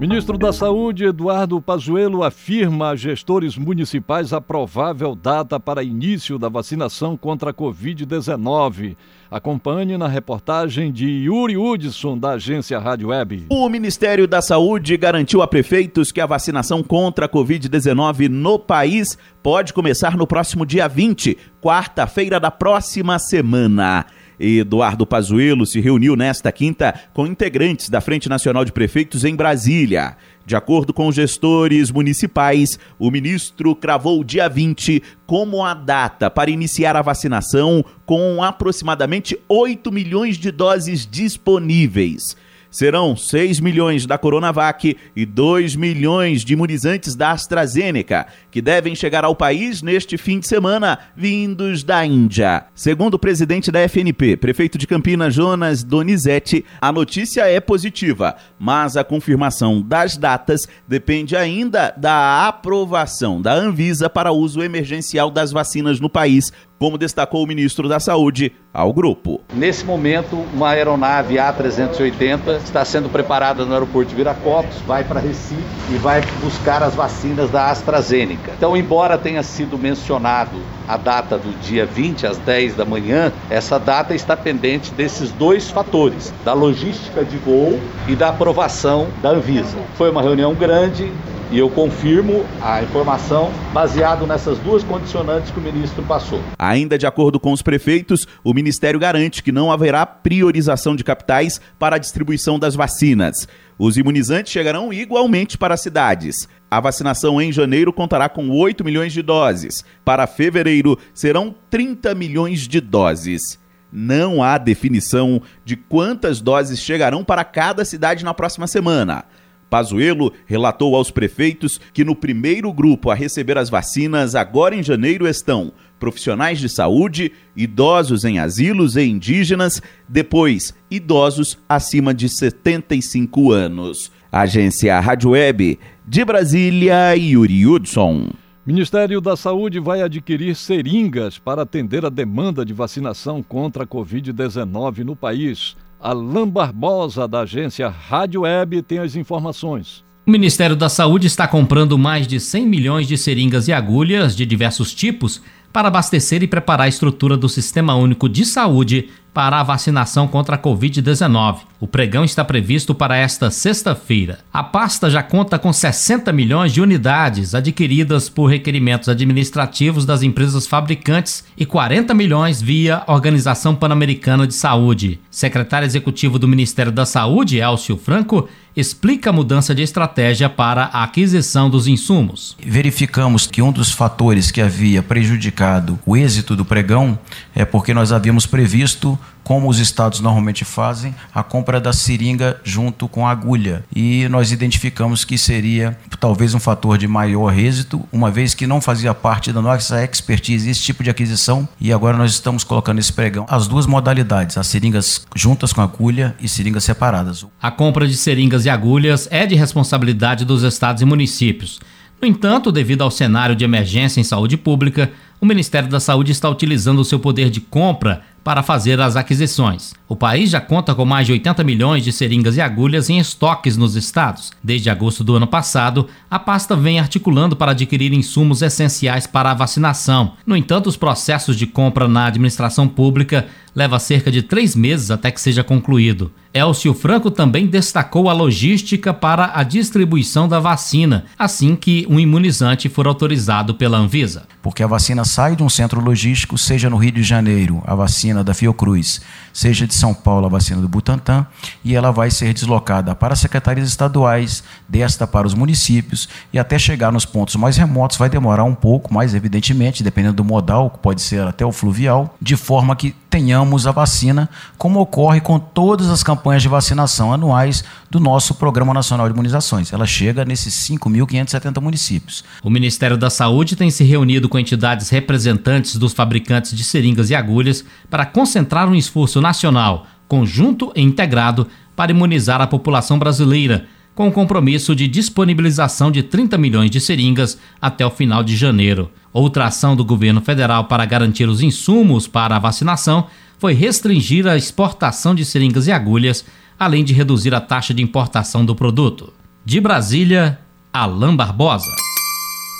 S1: Ministro da Saúde, Eduardo Pazuello, afirma a gestores municipais a provável data para início da vacinação contra a Covid-19. Acompanhe na reportagem de Yuri Hudson, da agência Rádio Web.
S32: O Ministério da Saúde garantiu a prefeitos que a vacinação contra a Covid-19 no país pode começar no próximo dia 20, quarta-feira da próxima semana. Eduardo Pazuello se reuniu nesta quinta com integrantes da Frente Nacional de Prefeitos em Brasília. De acordo com gestores municipais, o ministro cravou o dia 20 como a data para iniciar a vacinação com aproximadamente 8 milhões de doses disponíveis serão 6 milhões da Coronavac e 2 milhões de imunizantes da AstraZeneca, que devem chegar ao país neste fim de semana, vindos da Índia. Segundo o presidente da FNP, prefeito de Campinas, Jonas Donizete, a notícia é positiva, mas a confirmação das datas depende ainda da aprovação da Anvisa para uso emergencial das vacinas no país, como destacou o ministro da Saúde ao grupo.
S33: Nesse momento, uma aeronave A380 está sendo preparada no aeroporto de Viracopos, vai para Recife e vai buscar as vacinas da AstraZeneca. Então, embora tenha sido mencionado a data do dia 20 às 10 da manhã, essa data está pendente desses dois fatores, da logística de voo e da aprovação da Anvisa. Foi uma reunião grande, e eu confirmo a informação baseado nessas duas condicionantes que o ministro passou.
S32: Ainda de acordo com os prefeitos, o ministério garante que não haverá priorização de capitais para a distribuição das vacinas. Os imunizantes chegarão igualmente para as cidades. A vacinação em janeiro contará com 8 milhões de doses. Para fevereiro, serão 30 milhões de doses. Não há definição de quantas doses chegarão para cada cidade na próxima semana. Pazuello relatou aos prefeitos que no primeiro grupo a receber as vacinas agora em janeiro estão profissionais de saúde, idosos em asilos e indígenas, depois idosos acima de 75 anos. Agência Rádio Web de Brasília, Yuri Hudson.
S1: Ministério da Saúde vai adquirir seringas para atender a demanda de vacinação contra a Covid-19 no país. Alain Barbosa, da agência Rádio Web, tem as informações.
S34: O Ministério da Saúde está comprando mais de 100 milhões de seringas e agulhas de diversos tipos para abastecer e preparar a estrutura do Sistema Único de Saúde para a vacinação contra a Covid-19. O pregão está previsto para esta sexta-feira. A pasta já conta com 60 milhões de unidades adquiridas por requerimentos administrativos das empresas fabricantes e 40 milhões via Organização Pan-Americana de Saúde. Secretário executivo do Ministério da Saúde, Elcio Franco, explica a mudança de estratégia para a aquisição dos insumos.
S35: Verificamos que um dos fatores que havia prejudicado o êxito do pregão é porque nós havíamos previsto como os estados normalmente fazem, a compra da seringa junto com a agulha. E nós identificamos que seria talvez um fator de maior êxito, uma vez que não fazia parte da nossa expertise esse tipo de aquisição. E agora nós estamos colocando esse pregão as duas modalidades, as seringas juntas com agulha e seringas separadas.
S34: A compra de seringas e agulhas é de responsabilidade dos estados e municípios. No entanto, devido ao cenário de emergência em saúde pública, o Ministério da Saúde está utilizando o seu poder de compra para fazer as aquisições. O país já conta com mais de 80 milhões de seringas e agulhas em estoques nos estados. Desde agosto do ano passado, a pasta vem articulando para adquirir insumos essenciais para a vacinação. No entanto, os processos de compra na administração pública leva cerca de três meses até que seja concluído. Elcio Franco também destacou a logística para a distribuição da vacina, assim que um imunizante for autorizado pela Anvisa.
S35: Porque a vacina sai de um centro logístico, seja no Rio de Janeiro, a vacina da Fiocruz, seja de São Paulo, a vacina do Butantan, e ela vai ser deslocada para as secretarias estaduais, desta para os municípios, e até chegar nos pontos mais remotos vai demorar um pouco, mais evidentemente, dependendo do modal, pode ser até o fluvial, de forma que tenhamos a vacina, como ocorre com todas as campanhas de vacinação anuais do nosso Programa Nacional de Imunizações. Ela chega nesses 5.570 municípios.
S34: O Ministério da Saúde tem se reunido com entidades representantes dos fabricantes de seringas e agulhas para concentrar um esforço nacional, conjunto e integrado para imunizar a população brasileira, com o compromisso de disponibilização de 30 milhões de seringas até o final de janeiro. Outra ação do governo federal para garantir os insumos para a vacinação foi restringir a exportação de seringas e agulhas, além de reduzir a taxa de importação do produto. De Brasília, Alain Barbosa.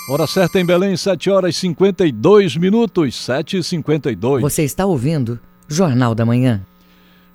S1: Hora certa em Belém, 7 horas e 52 minutos, 7 e 52.
S7: Você está ouvindo Jornal da Manhã.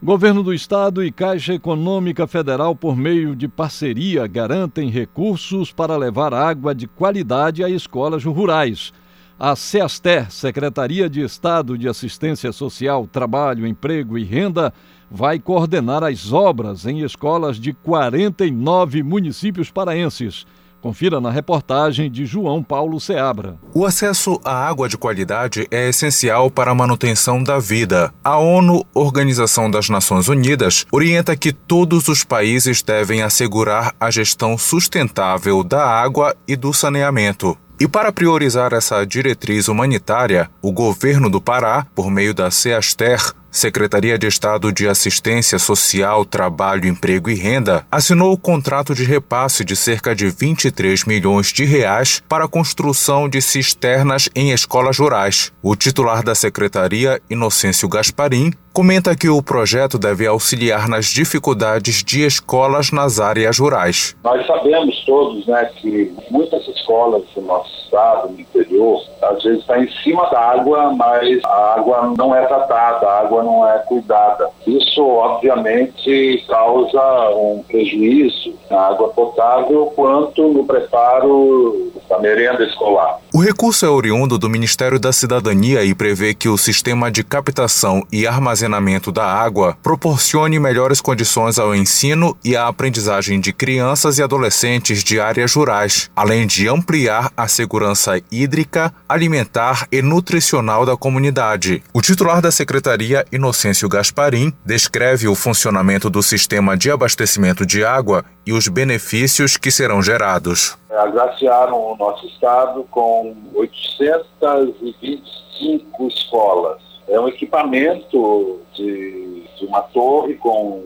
S1: Governo do Estado e Caixa Econômica Federal, por meio de parceria, garantem recursos para levar água de qualidade a escolas rurais. A SEASTER, Secretaria de Estado de Assistência Social, Trabalho, Emprego e Renda, vai coordenar as obras em escolas de 49 municípios paraenses. Confira na reportagem de João Paulo Seabra.
S3: O acesso à água de qualidade é essencial para a manutenção da vida. A ONU, Organização das Nações Unidas, orienta que todos os países devem assegurar a gestão sustentável da água e do saneamento. E para priorizar essa diretriz humanitária, o governo do Pará, por meio da CEASTER, Secretaria de Estado de Assistência Social, Trabalho, Emprego e Renda, assinou o contrato de repasse de cerca de 23 milhões de reais para a construção de cisternas em escolas rurais. O titular da secretaria, Inocêncio Gasparim, comenta que o projeto deve auxiliar nas dificuldades de escolas nas áreas rurais.
S36: Nós sabemos todos né, que muitas escolas do nosso estado, no interior, às vezes está em cima da água, mas a água não é tratada, a água não é cuidada. Isso, obviamente, causa um prejuízo na água potável quanto no preparo da merenda escolar.
S3: O recurso é oriundo do Ministério da Cidadania e prevê que o sistema de captação e armazenamento da água proporcione melhores condições ao ensino e à aprendizagem de crianças e adolescentes de áreas rurais, além de ampliar a segurança hídrica, alimentar e nutricional da comunidade. O titular da secretaria, Inocêncio Gasparim, descreve o funcionamento do sistema de abastecimento de água e os benefícios que serão gerados.
S36: Agraciaram o nosso estado com 825 escolas. É um equipamento de, de uma torre com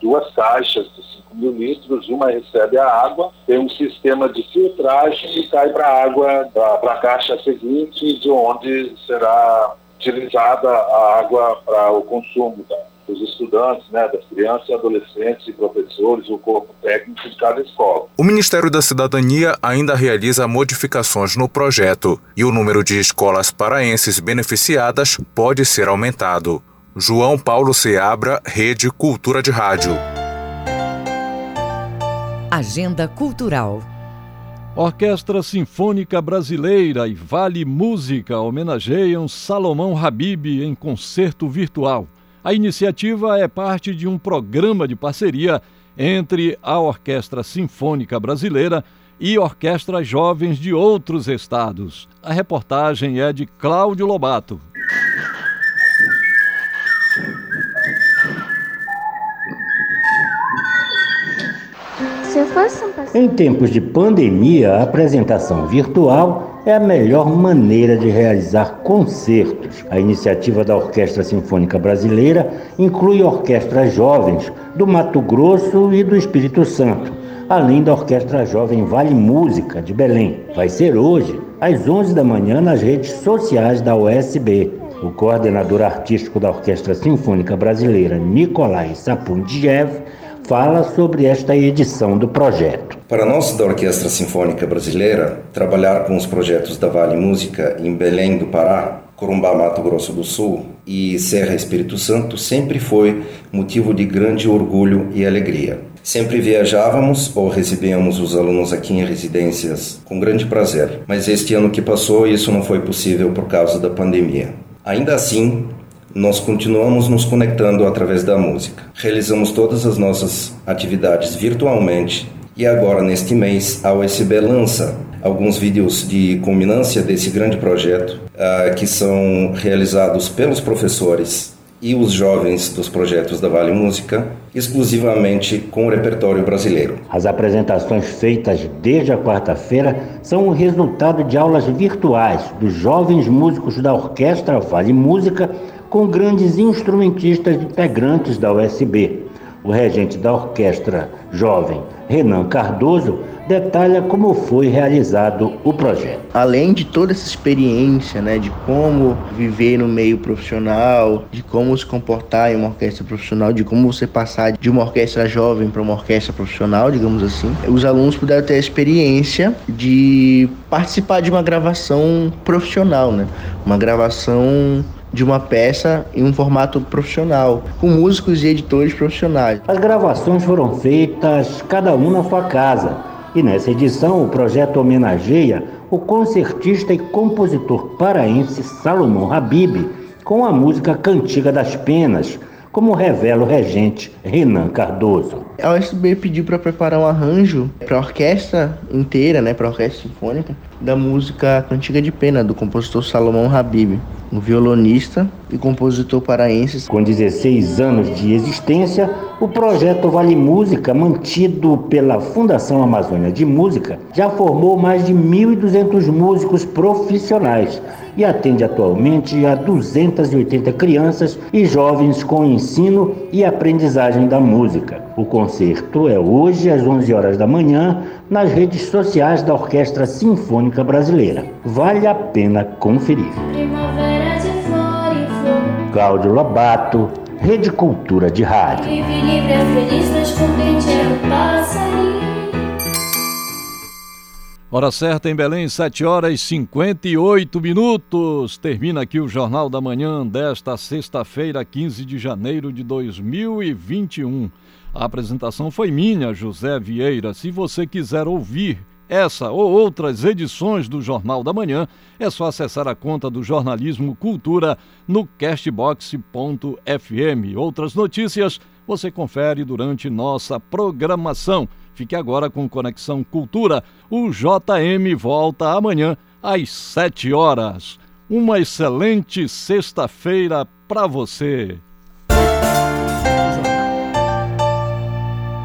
S36: duas caixas de 5 mil litros, uma recebe a água, tem um sistema de filtragem e cai para a água, para a caixa seguinte, de onde será utilizada a água para o consumo da, dos estudantes, né, das crianças, adolescentes e professores, o corpo técnico de cada escola.
S3: O Ministério da Cidadania ainda realiza modificações no projeto e o número de escolas paraenses beneficiadas pode ser aumentado. João Paulo Seabra, Rede Cultura de Rádio.
S7: Agenda Cultural.
S1: Orquestra Sinfônica Brasileira e Vale Música homenageiam Salomão Habib em concerto virtual. A iniciativa é parte de um programa de parceria entre a Orquestra Sinfônica Brasileira e orquestras jovens de outros estados. A reportagem é de Cláudio Lobato.
S17: Em tempos de pandemia, a apresentação virtual é a melhor maneira de realizar concertos. A iniciativa da Orquestra Sinfônica Brasileira inclui orquestras jovens do Mato Grosso e do Espírito Santo, além da Orquestra Jovem Vale Música de Belém. Vai ser hoje, às 11 da manhã, nas redes sociais da USB. O coordenador artístico da Orquestra Sinfônica Brasileira, Nikolai Sapundiev, fala sobre esta edição do projeto.
S37: Para nós da Orquestra Sinfônica Brasileira, trabalhar com os projetos da Vale Música em Belém do Pará, Corumbá, Mato Grosso do Sul e Serra Espírito Santo sempre foi motivo de grande orgulho e alegria. Sempre viajávamos ou recebíamos os alunos aqui em residências com grande prazer, mas este ano que passou isso não foi possível por causa da pandemia. Ainda assim, nós continuamos nos conectando através da música. Realizamos todas as nossas atividades virtualmente e agora, neste mês, a USB lança alguns vídeos de culminância desse grande projeto uh, que são realizados pelos professores e os jovens dos projetos da Vale Música, exclusivamente com o repertório brasileiro.
S17: As apresentações feitas desde a quarta-feira são o resultado de aulas virtuais dos jovens músicos da Orquestra Vale Música com grandes instrumentistas integrantes da USB. O regente da orquestra jovem, Renan Cardoso, detalha como foi realizado o projeto.
S38: Além de toda essa experiência, né, de como viver no meio profissional, de como se comportar em uma orquestra profissional, de como você passar de uma orquestra jovem para uma orquestra profissional, digamos assim, os alunos puderam ter a experiência de participar de uma gravação profissional, né, uma gravação de uma peça em um formato profissional, com músicos e editores profissionais.
S17: As gravações foram feitas cada um na sua casa, e nessa edição o projeto homenageia o concertista e compositor paraense Salomão Habib com a música Cantiga das Penas, como revela o regente Renan Cardoso.
S38: A USB pediu para preparar um arranjo para a orquestra inteira, né, para a orquestra sinfônica, da música Cantiga de Pena, do compositor Salomão Habib um violonista e compositor paraense.
S17: Com 16 anos de existência, o projeto Vale Música, mantido pela Fundação Amazônia de Música, já formou mais de 1.200 músicos profissionais e atende atualmente a 280 crianças e jovens com ensino e aprendizagem da música. O concerto é hoje às 11 horas da manhã nas redes sociais da Orquestra Sinfônica Brasileira. Vale a pena conferir. Cláudio Lobato, Rede Cultura de Rádio. Livre, livre, é feliz, mas contente é o
S1: passarinho. Hora certa em Belém, 7 horas e 58 minutos. Termina aqui o Jornal da Manhã desta sexta-feira, 15 de janeiro de 2021. A apresentação foi minha, José Vieira. Se você quiser ouvir essa ou outras edições do Jornal da Manhã, é só acessar a conta do Jornalismo Cultura no castbox.fm. Outras notícias você confere durante nossa programação. Fique agora com Conexão Cultura. O JM volta amanhã às 7 horas. Uma excelente sexta-feira para você.